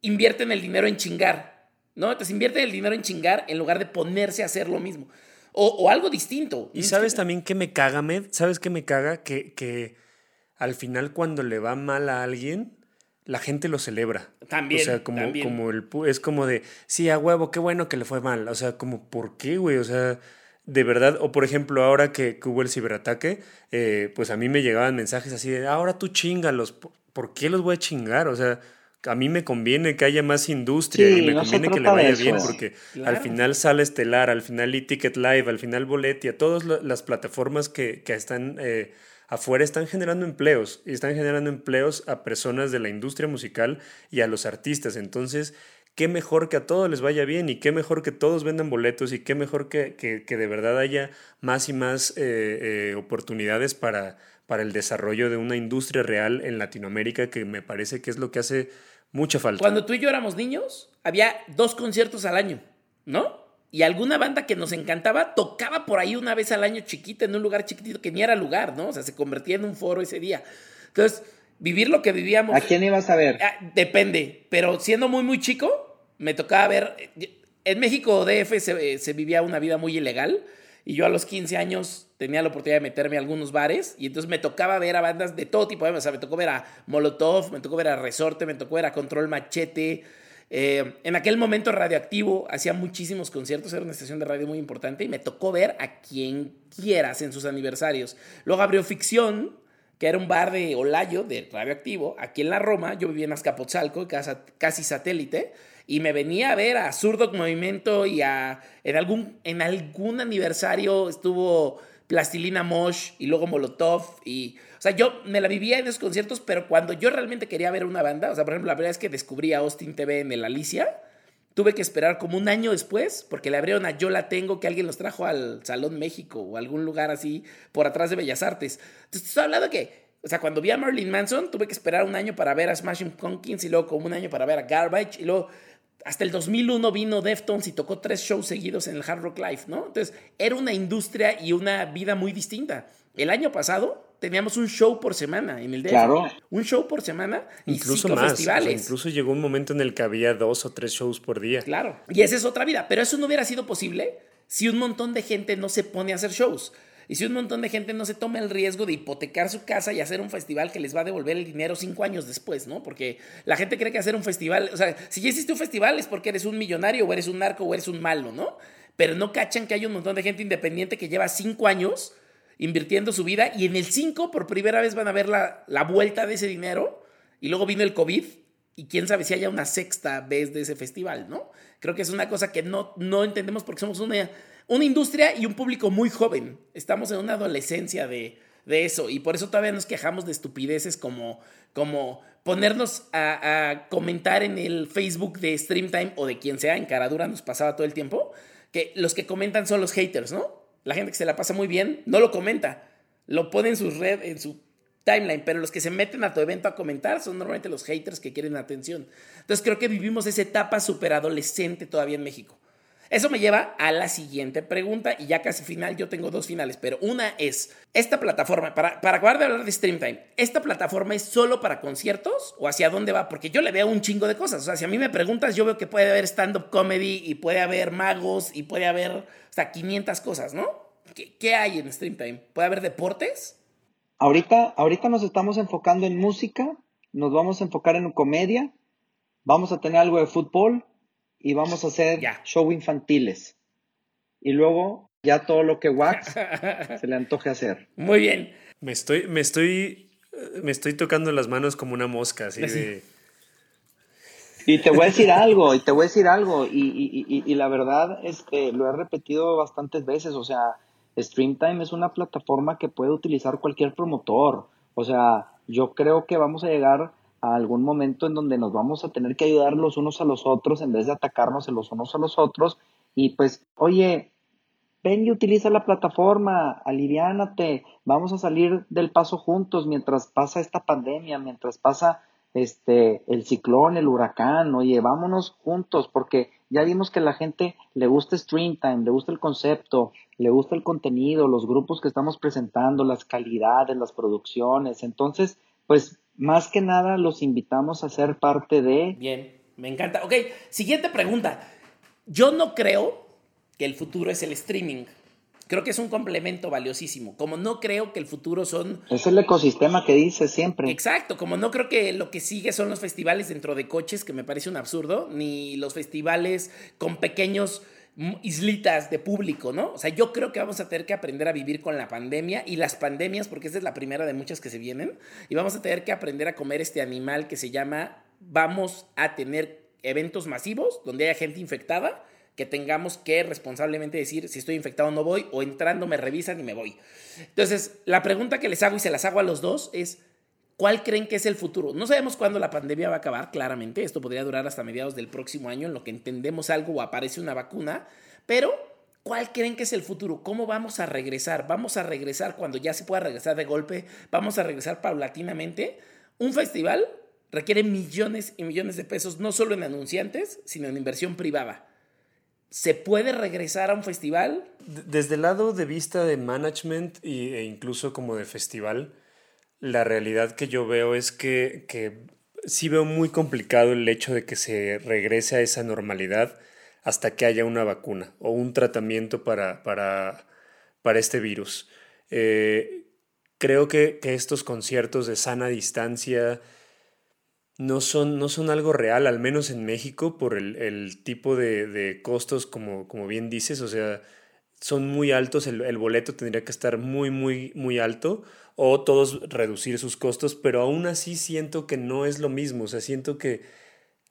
D: invierten el dinero en chingar, ¿no? Entonces invierten el dinero en chingar en lugar de ponerse a hacer lo mismo. O, algo distinto.
B: Y sabes también que me caga, Med, ¿sabes qué me caga? Que, que al final cuando le va mal a alguien, la gente lo celebra.
D: También.
B: O sea, como, como el es como de, sí, a huevo, qué bueno que le fue mal. O sea, como, ¿por qué, güey? O sea, de verdad, o por ejemplo, ahora que, hubo el ciberataque, eh, pues a mí me llegaban mensajes así de, ahora tú chingalos. ¿Por qué los voy a chingar? O sea, a mí me conviene que haya más industria y me conviene que le vaya bien porque al final sale Estelar, al final eTicket Live, al final Boletia, todas las plataformas que, que están eh, afuera están generando empleos y están generando empleos a personas de la industria musical y a los artistas. Entonces, qué mejor que a todos les vaya bien y qué mejor que todos vendan boletos y qué mejor que, que, de verdad haya más y más eh, eh, oportunidades para, para el desarrollo de una industria real en Latinoamérica, que me parece que es lo que hace mucha falta.
D: Cuando tú y yo éramos niños, había dos conciertos al año, ¿no? Y alguna banda que nos encantaba tocaba por ahí una vez al año chiquita en un lugar chiquitito que ni era lugar, ¿no? O sea, se convertía en un foro ese día. Entonces, vivir lo que vivíamos.
C: ¿A quién ibas a ver?
D: Ah, depende, pero siendo muy, muy chico, me tocaba ver. En México, DF, se, se vivía una vida muy ilegal. Y yo a los 15 años tenía la oportunidad de meterme a algunos bares y entonces me tocaba ver a bandas de todo tipo. O sea, me tocó ver a Molotov, me tocó ver a Resorte, me tocó ver a Control Machete, eh, en aquel momento Radioactivo hacía muchísimos conciertos, era una estación de radio muy importante y me tocó ver a quien quieras en sus aniversarios. Luego abrió Ficción, que era un bar de Olayo, de Radioactivo, aquí en la Roma. Yo vivía en Azcapotzalco, casi satélite, y me venía a ver a Zurdo Movimiento y a, en algún, en algún aniversario estuvo Plastilina Mosh y luego Molotov y o sea, yo me la vivía en esos conciertos, pero cuando yo realmente quería ver una banda, o sea, por ejemplo, la primera vez que descubrí a Austin TV en el Alicia, tuve que esperar como un año después, porque le abrieron a Yo la tengo, que alguien los trajo al Salón México o algún lugar así por atrás de Bellas Artes. Entonces, estoy hablando que, o sea, cuando vi a Marilyn Manson, tuve que esperar un año para ver a Smashing Pumpkins y luego como un año para ver a Garbage y luego hasta el 2001 vino Deftones y tocó tres shows seguidos en el Hard Rock Live, ¿no? Entonces, era una industria y una vida muy distinta. El año pasado teníamos un show por semana en el DF. Claro. Un show por semana y incluso más. Festivales.
B: incluso llegó un momento en el que había dos o tres shows por día.
D: Claro. Y esa es otra vida. Pero eso no hubiera sido posible si un montón de gente no se pone a hacer shows. Y si un montón de gente no se toma el riesgo de hipotecar su casa y hacer un festival que les va a devolver el dinero cinco años después, ¿no? Porque la gente cree que hacer un festival, o sea, si ya hiciste un festival es porque eres un millonario o eres un narco o eres un malo, ¿no? Pero no cachan que hay un montón de gente independiente que lleva cinco años invirtiendo su vida y en el 5 por primera vez van a ver la, la, vuelta de ese dinero y luego vino el COVID y quién sabe si haya una sexta vez de ese festival, ¿no? Creo que es una cosa que no, no entendemos porque somos una, una industria y un público muy joven. Estamos en una adolescencia de, de eso y por eso todavía nos quejamos de estupideces como, como ponernos a, comentar en el Facebook de Streamtime o de quien sea, en Caradura nos pasaba todo el tiempo, que los que comentan son los haters, ¿no? la gente que se la pasa muy bien no lo comenta, lo pone en su red, en su timeline, pero los que se meten a tu evento a comentar son normalmente los haters que quieren atención. Entonces creo que vivimos esa etapa súper adolescente todavía en México. Eso me lleva a la siguiente pregunta y ya casi final, yo tengo dos finales, pero una es, esta plataforma, para, para acabar de hablar de Streamtime, ¿esta plataforma es solo para conciertos o hacia dónde va? Porque yo le veo un chingo de cosas, o sea, si a mí me preguntas, yo veo que puede haber stand-up comedy y puede haber magos y puede haber hasta 500 cosas, ¿no? ¿Qué, qué hay en Streamtime? ¿Puede haber deportes?
C: Ahorita, ahorita nos estamos enfocando en música, nos vamos a enfocar en comedia, vamos a tener algo de fútbol, y vamos a hacer show infantiles. Y luego ya todo lo que Wax <laughs> se le antoje hacer.
D: Muy bien.
B: Me estoy, me estoy, me estoy tocando las manos como una mosca, así de...
C: Y te voy a decir algo, y te voy a decir algo, y, la verdad es que lo he repetido bastantes veces, o sea, Streamtime es una plataforma que puede utilizar cualquier promotor, o sea, yo creo que vamos a llegar a algún momento en donde nos vamos a tener que ayudar los unos a los otros en vez de atacarnos los unos a los otros. Y pues, oye, ven y utiliza la plataforma, aliviánate, vamos a salir del paso juntos mientras pasa esta pandemia, mientras pasa este el ciclón, el huracán, oye, vámonos juntos, porque ya vimos que la gente le gusta Stream Time, le gusta el concepto, le gusta el contenido, los grupos que estamos presentando, las calidades, las producciones. Entonces, pues más que nada los invitamos a ser parte de...
D: Bien, me encanta. Ok, siguiente pregunta. Yo no creo que el futuro es el streaming. Creo que es un complemento valiosísimo. Como no creo que el futuro son...
C: Es el ecosistema que dice siempre.
D: Exacto, como no creo que lo que sigue son los festivales dentro de coches, que me parece un absurdo, ni los festivales con pequeños islitas de público, ¿no? O sea, yo creo que vamos a tener que aprender a vivir con la pandemia y las pandemias, porque esta es la primera de muchas que se vienen, y vamos a tener que aprender a comer este animal que se llama, vamos a tener eventos masivos donde haya gente infectada que tengamos que responsablemente decir si estoy infectado o no voy, o entrando me revisan y me voy. Entonces, la pregunta que les hago y se las hago a los dos es, ¿cuál creen que es el futuro? No sabemos cuándo la pandemia va a acabar, claramente, esto podría durar hasta mediados del próximo año, en lo que entendemos algo o aparece una vacuna, pero ¿Cuál creen que es el futuro? ¿Cómo vamos a regresar? ¿Vamos a regresar cuando ya se pueda regresar de golpe? ¿Vamos a regresar paulatinamente? Un festival requiere millones y millones de pesos, no solo en anunciantes, sino en inversión privada. ¿Se puede regresar a un festival?
B: Desde el lado de vista de management e incluso como de festival, la realidad que yo veo es que, que sí veo muy complicado el hecho de que se regrese a esa normalidad hasta que haya una vacuna o un tratamiento para, para, para este virus. Eh, creo que, que, estos conciertos de sana distancia, no son, no son algo real, al menos en México, por el, tipo de, costos, como, como bien dices, o sea, son muy altos, el, boleto tendría que estar muy, muy, muy alto, o todos reducir sus costos, pero aún así siento que no es lo mismo, o sea, siento que,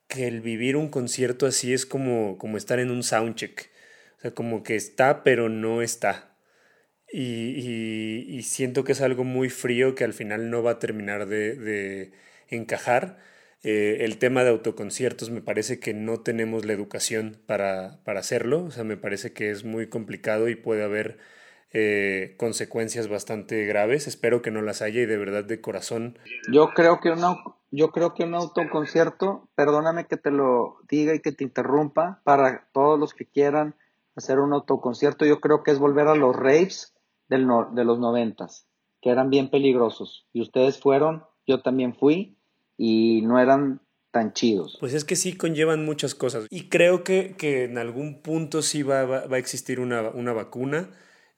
B: que el vivir un concierto así es como, como estar en un soundcheck, o sea, como que está, pero no está. Y, siento que es algo muy frío que al final no va a terminar de, encajar. Eh, el tema de autoconciertos me parece que no tenemos la educación para, hacerlo, o sea, me parece que es muy complicado y puede haber eh, consecuencias bastante graves. Espero que no las haya y de verdad de corazón.
C: Yo creo que una, yo creo que un autoconcierto, perdóname que te lo diga y que te interrumpa, para todos los que quieran hacer un autoconcierto, yo creo que es volver a los raves del de los noventas, que eran bien peligrosos. Y ustedes fueron, yo también fui, y no eran tan chidos.
B: Pues es que sí conllevan muchas cosas. Y creo que, en algún punto sí va, a existir una, vacuna.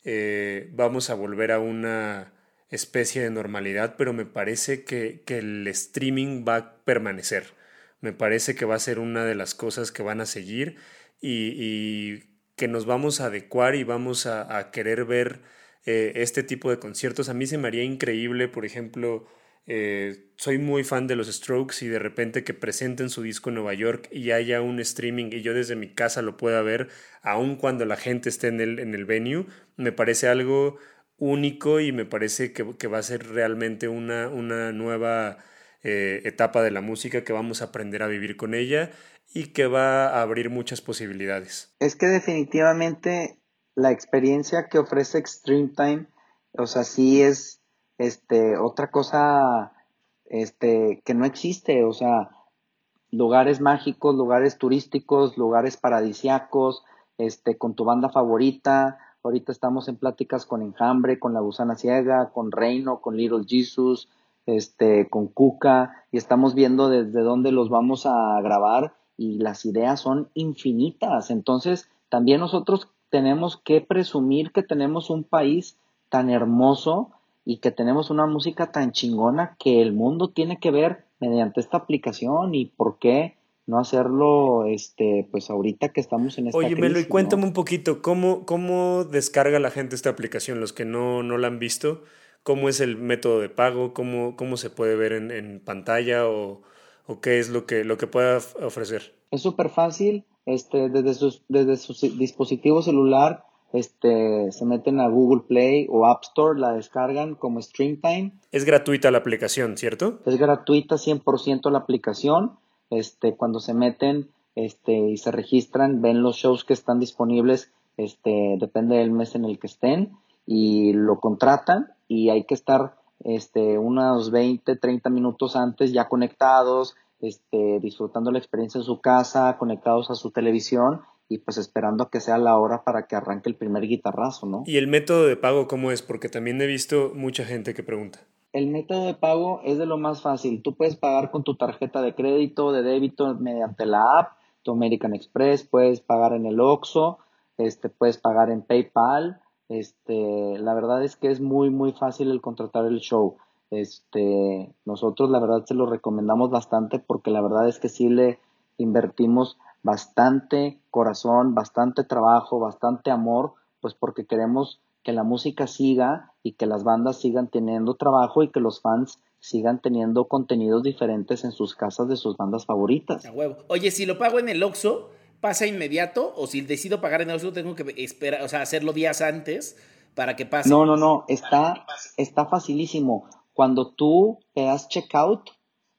B: Eh, vamos a volver a una especie de normalidad, pero me parece que, el streaming va a permanecer. Me parece que va a ser una de las cosas que van a seguir y, que nos vamos a adecuar y vamos a, querer ver eh, este tipo de conciertos. A mí se me haría increíble, por ejemplo, eh, soy muy fan de los Strokes y de repente que presenten su disco en Nueva York y haya un streaming y yo desde mi casa lo pueda ver, aun cuando la gente esté en el, en el venue, me parece algo único y me parece que, va a ser realmente una, una nueva eh, etapa de la música que vamos a aprender a vivir con ella y que va a abrir muchas posibilidades.
C: Es que definitivamente la experiencia que ofrece Extreme Time, o sea, sí es este, otra cosa, este, que no existe, o sea, lugares mágicos, lugares turísticos, lugares paradisiacos, este, con tu banda favorita. Ahorita estamos en pláticas con Enjambre, con La Gusana Ciega, con Reino, con Little Jesus, este, con Cuca, y estamos viendo desde dónde los vamos a grabar y las ideas son infinitas. Entonces, también nosotros tenemos que presumir que tenemos un país tan hermoso y que tenemos una música tan chingona que el mundo tiene que ver mediante esta aplicación y por qué no hacerlo este pues ahorita que estamos en esta
B: Oye, Melo, y cuéntame un poquito, ¿cómo, ¿cómo descarga la gente esta aplicación? Los que no, no la han visto, ¿cómo es el método de pago? ¿Cómo, cómo se puede ver en, pantalla o, o, qué es lo que, lo que pueda ofrecer?
C: Es súper fácil, este, desde, sus, desde su dispositivo celular este, se meten a Google Play o App Store, la descargan como Streamtime.
B: Es gratuita la aplicación, ¿cierto?
C: Es gratuita 100% la aplicación. Este, cuando se meten este, y se registran, ven los shows que están disponibles, este, depende del mes en el que estén, y lo contratan y hay que estar este, unos 20, 30 minutos antes ya conectados, este, disfrutando la experiencia en su casa, conectados a su televisión y pues esperando que sea la hora para que arranque el primer guitarrazo, ¿no?
B: ¿Y el método de pago cómo es? Porque también he visto mucha gente que pregunta.
C: El método de pago es de lo más fácil. Tú puedes pagar con tu tarjeta de crédito, de débito mediante la app, tu American Express, puedes pagar en el Oxxo, este, puedes pagar en PayPal. Este, la verdad es que es muy, muy fácil el contratar el show. Este, nosotros la verdad se lo recomendamos bastante porque la verdad es que sí le invertimos bastante corazón, bastante trabajo, bastante amor, pues porque queremos que la música siga y que las bandas sigan teniendo trabajo y que los fans sigan teniendo contenidos diferentes en sus casas de sus bandas favoritas.
D: A huevo. Oye, si lo pago en el Oxxo, ¿pasa inmediato? O si decido pagar en el Oxxo, tengo que esperar, o sea, hacerlo días antes para que pase.
C: No, no, no, está, está facilísimo. Cuando tú te das checkout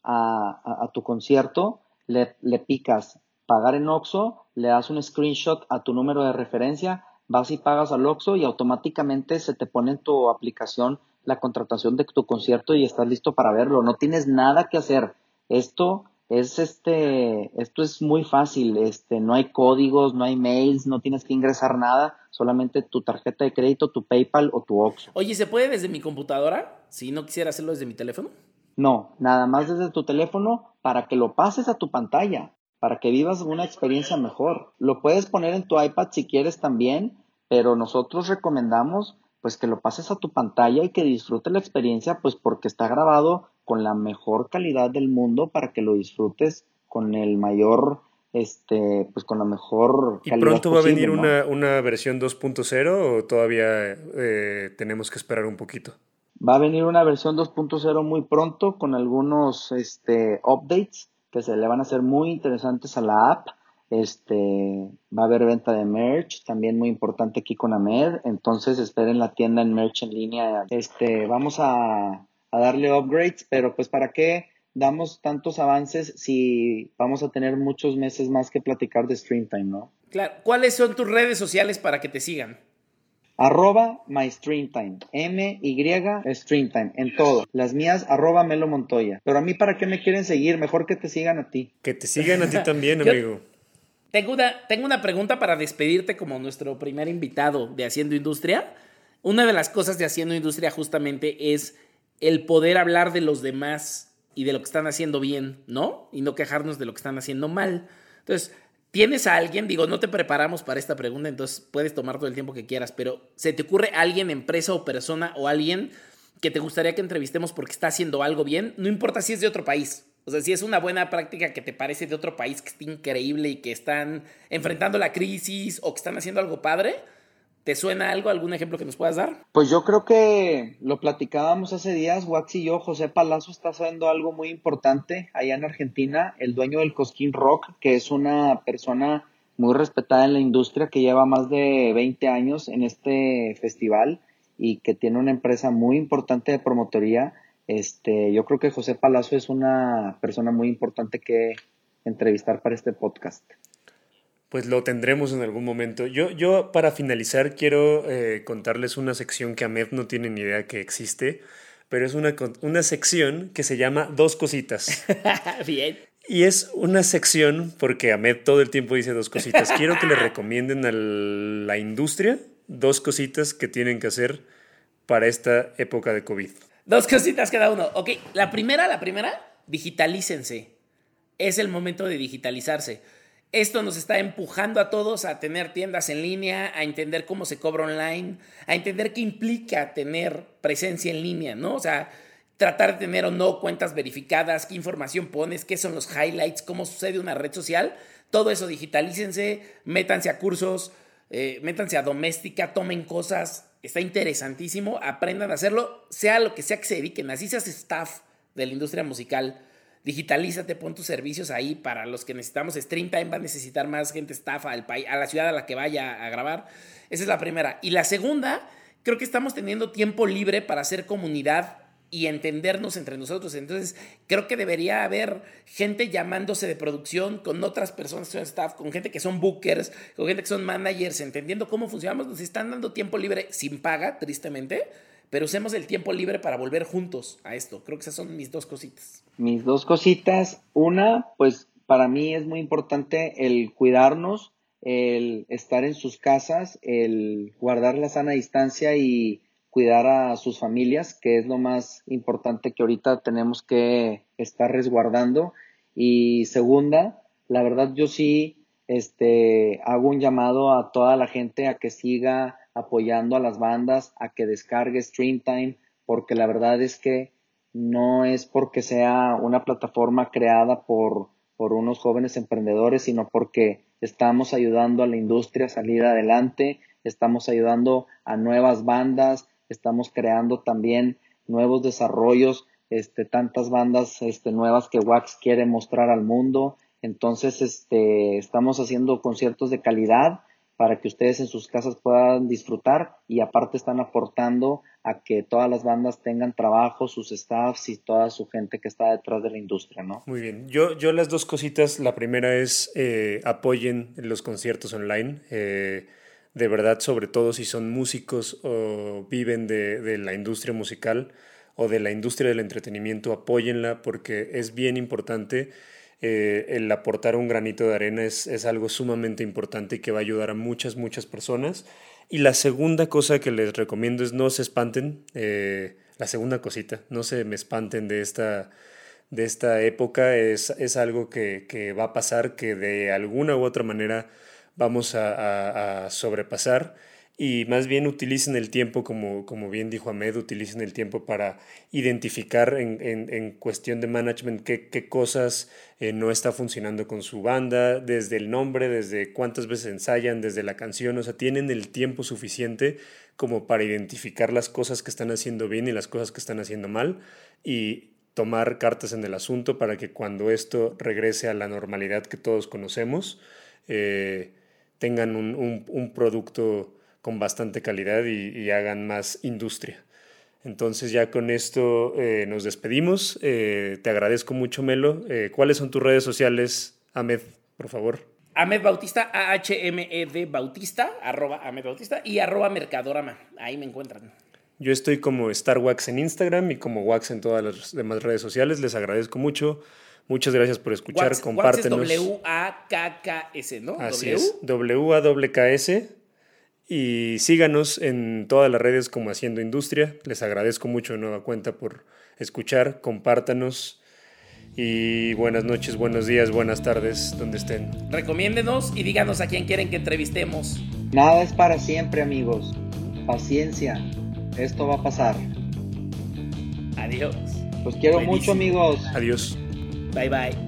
C: a, a, tu concierto, le, le picas pagar en Oxxo, le das un screenshot a tu número de referencia, vas y pagas al Oxxo y automáticamente se te pone en tu aplicación la contratación de tu concierto y estás listo para verlo. No tienes nada que hacer. Esto es este, esto es muy fácil. Este, no hay códigos, no hay mails, no tienes que ingresar nada, solamente tu tarjeta de crédito, tu PayPal o tu Oxxo.
D: Oye, ¿se puede desde mi computadora? Si no quisiera hacerlo desde mi teléfono.
C: No, nada más desde tu teléfono para que lo pases a tu pantalla para que vivas una experiencia mejor. Lo puedes poner en tu iPad si quieres también, pero nosotros recomendamos pues que lo pases a tu pantalla y que disfrutes la experiencia pues porque está grabado con la mejor calidad del mundo para que lo disfrutes con el mayor este pues con la mejor
B: ¿Y pronto va a venir una, una, versión 2.0 o todavía eh, tenemos que esperar un poquito?
C: Va a venir una versión 2.0 muy pronto con algunos este, updates que se le van a hacer muy interesantes a la app. Este, va a haber venta de merch, también muy importante aquí con Amed. Entonces esperen la tienda en merch en línea. Este, vamos a, darle upgrades, pero pues para qué damos tantos avances si vamos a tener muchos meses más que platicar de Streamtime, ¿no?
D: Claro. ¿Cuáles son tus redes sociales para que te sigan?
C: Arroba my streamtime. M, Y, streamtime. En todo. Las mías, arroba Melo Montoya. Pero a mí, ¿para qué me quieren seguir? Mejor que te sigan a ti.
B: Que te sigan a ti también, <laughs> amigo.
D: Tengo una, tengo una pregunta para despedirte como nuestro primer invitado de Haciendo Industria. Una de las cosas de Haciendo Industria justamente es el poder hablar de los demás y de lo que están haciendo bien, ¿no? Y no quejarnos de lo que están haciendo mal. Entonces, ¿Tienes a alguien? Digo, no te preparamos para esta pregunta, entonces puedes tomar todo el tiempo que quieras, pero ¿se te ocurre alguien, empresa o persona o alguien que te gustaría que entrevistemos porque está haciendo algo bien? No importa si es de otro país. O sea, si es una buena práctica que te parece de otro país que está increíble y que están enfrentando la crisis o que están haciendo algo padre, ¿Te suena algo, algún ejemplo que nos puedas dar?
C: Pues yo creo que lo platicábamos hace días, Wax y yo, José Palazzo está haciendo algo muy importante allá en Argentina, el dueño del Cosquín Rock, que es una persona muy respetada en la industria que lleva más de 20 años en este festival y que tiene una empresa muy importante de promotoría. Este, yo creo que José Palazzo es una persona muy importante que entrevistar para este podcast
B: pues lo tendremos en algún momento. Yo, yo para finalizar, quiero eh, contarles una sección que Ahmed no tiene ni idea que existe, pero es una, una sección que se llama Dos Cositas. <laughs>
D: Bien.
B: Y es una sección, porque Ahmed todo el tiempo dice dos cositas. Quiero que le recomienden a la industria dos cositas que tienen que hacer para esta época de COVID.
D: Dos cositas cada uno. Ok, la primera, la primera, digitalícense. Es el momento de digitalizarse. Esto nos está empujando a todos a tener tiendas en línea, a entender cómo se cobra online, a entender qué implica tener presencia en línea, ¿no? O sea, tratar de tener o no cuentas verificadas, qué información pones, qué son los highlights, cómo sucede una red social. Todo eso digitalícense, métanse a cursos, eh, métanse a doméstica, tomen cosas. Está interesantísimo, aprendan a hacerlo, sea lo que sea que se dediquen, así seas staff de la industria musical digitalízate, pon tus servicios ahí para los que necesitamos. Streamtime va a necesitar más gente estafa al país, a la ciudad a la que vaya a grabar. Esa es la primera. Y la segunda, creo que estamos teniendo tiempo libre para hacer comunidad y entendernos entre nosotros. Entonces, creo que debería haber gente llamándose de producción con otras personas staff, con gente que son bookers, con gente que son managers, entendiendo cómo funcionamos. Nos están dando tiempo libre sin paga, tristemente, pero usemos el tiempo libre para volver juntos a esto. Creo que esas son mis dos cositas.
C: Mis dos cositas. Una, pues para mí es muy importante el cuidarnos, el estar en sus casas, el guardar la sana distancia y cuidar a sus familias, que es lo más importante que ahorita tenemos que estar resguardando. Y segunda, la verdad yo sí este, hago un llamado a toda la gente a que siga apoyando a las bandas, a que descargue Streamtime, porque la verdad es que no es porque sea una plataforma creada por, por unos jóvenes emprendedores, sino porque estamos ayudando a la industria a salir adelante, estamos ayudando a nuevas bandas, estamos creando también nuevos desarrollos, este, tantas bandas este, nuevas que Wax quiere mostrar al mundo. Entonces, este, estamos haciendo conciertos de calidad para que ustedes en sus casas puedan disfrutar y aparte están aportando a que todas las bandas tengan trabajo, sus staffs y toda su gente que está detrás de la industria, ¿no?
B: Muy bien. Yo, yo las dos cositas, la primera es eh, apoyen los conciertos online. Eh, de verdad, sobre todo si son músicos o viven de, de la industria musical o de la industria del entretenimiento, apóyenla porque es bien importante eh, el aportar un granito de arena es, es, algo sumamente importante y que va a ayudar a muchas, muchas personas. Y la segunda cosa que les recomiendo es no se espanten, eh, la segunda cosita, no se me espanten de esta, de esta época, es, es algo que, que, va a pasar, que de alguna u otra manera vamos a, a, a sobrepasar y más bien utilicen el tiempo, como, como bien dijo Ahmed, utilicen el tiempo para identificar en, en, cuestión de management qué, qué cosas eh, no está funcionando con su banda, desde el nombre, desde cuántas veces ensayan, desde la canción, o sea, tienen el tiempo suficiente como para identificar las cosas que están haciendo bien y las cosas que están haciendo mal y tomar cartas en el asunto para que cuando esto regrese a la normalidad que todos conocemos, eh, tengan un, un producto con bastante calidad y, y hagan más industria. Entonces ya con esto eh, nos despedimos. Eh, te agradezco mucho, Melo. Eh, ¿Cuáles son tus redes sociales, Ahmed, por favor?
D: Ahmed Bautista, A-H-M-E-D Bautista, arroba Ahmed Bautista y arroba Mercadorama. Ahí me encuentran.
B: Yo estoy como StarWax en Instagram y como Wax en todas las demás redes sociales. Les agradezco mucho. Muchas gracias por escuchar.
D: Wax,
B: Compártenos.
D: Wax es W-A-K-K-S, ¿no?
B: Así w. es. W-A-K-S. Y síganos en todas las redes como Haciendo Industria. Les agradezco mucho de nueva cuenta por escuchar. Compártanos. Y buenas noches, buenos días, buenas tardes, donde estén.
D: Recomiéndenos y díganos a quién quieren que entrevistemos.
C: Nada es para siempre, amigos. Paciencia. Esto va a pasar.
D: Adiós.
C: Los quiero Buenísimo. mucho, amigos.
B: Adiós.
D: Bye bye.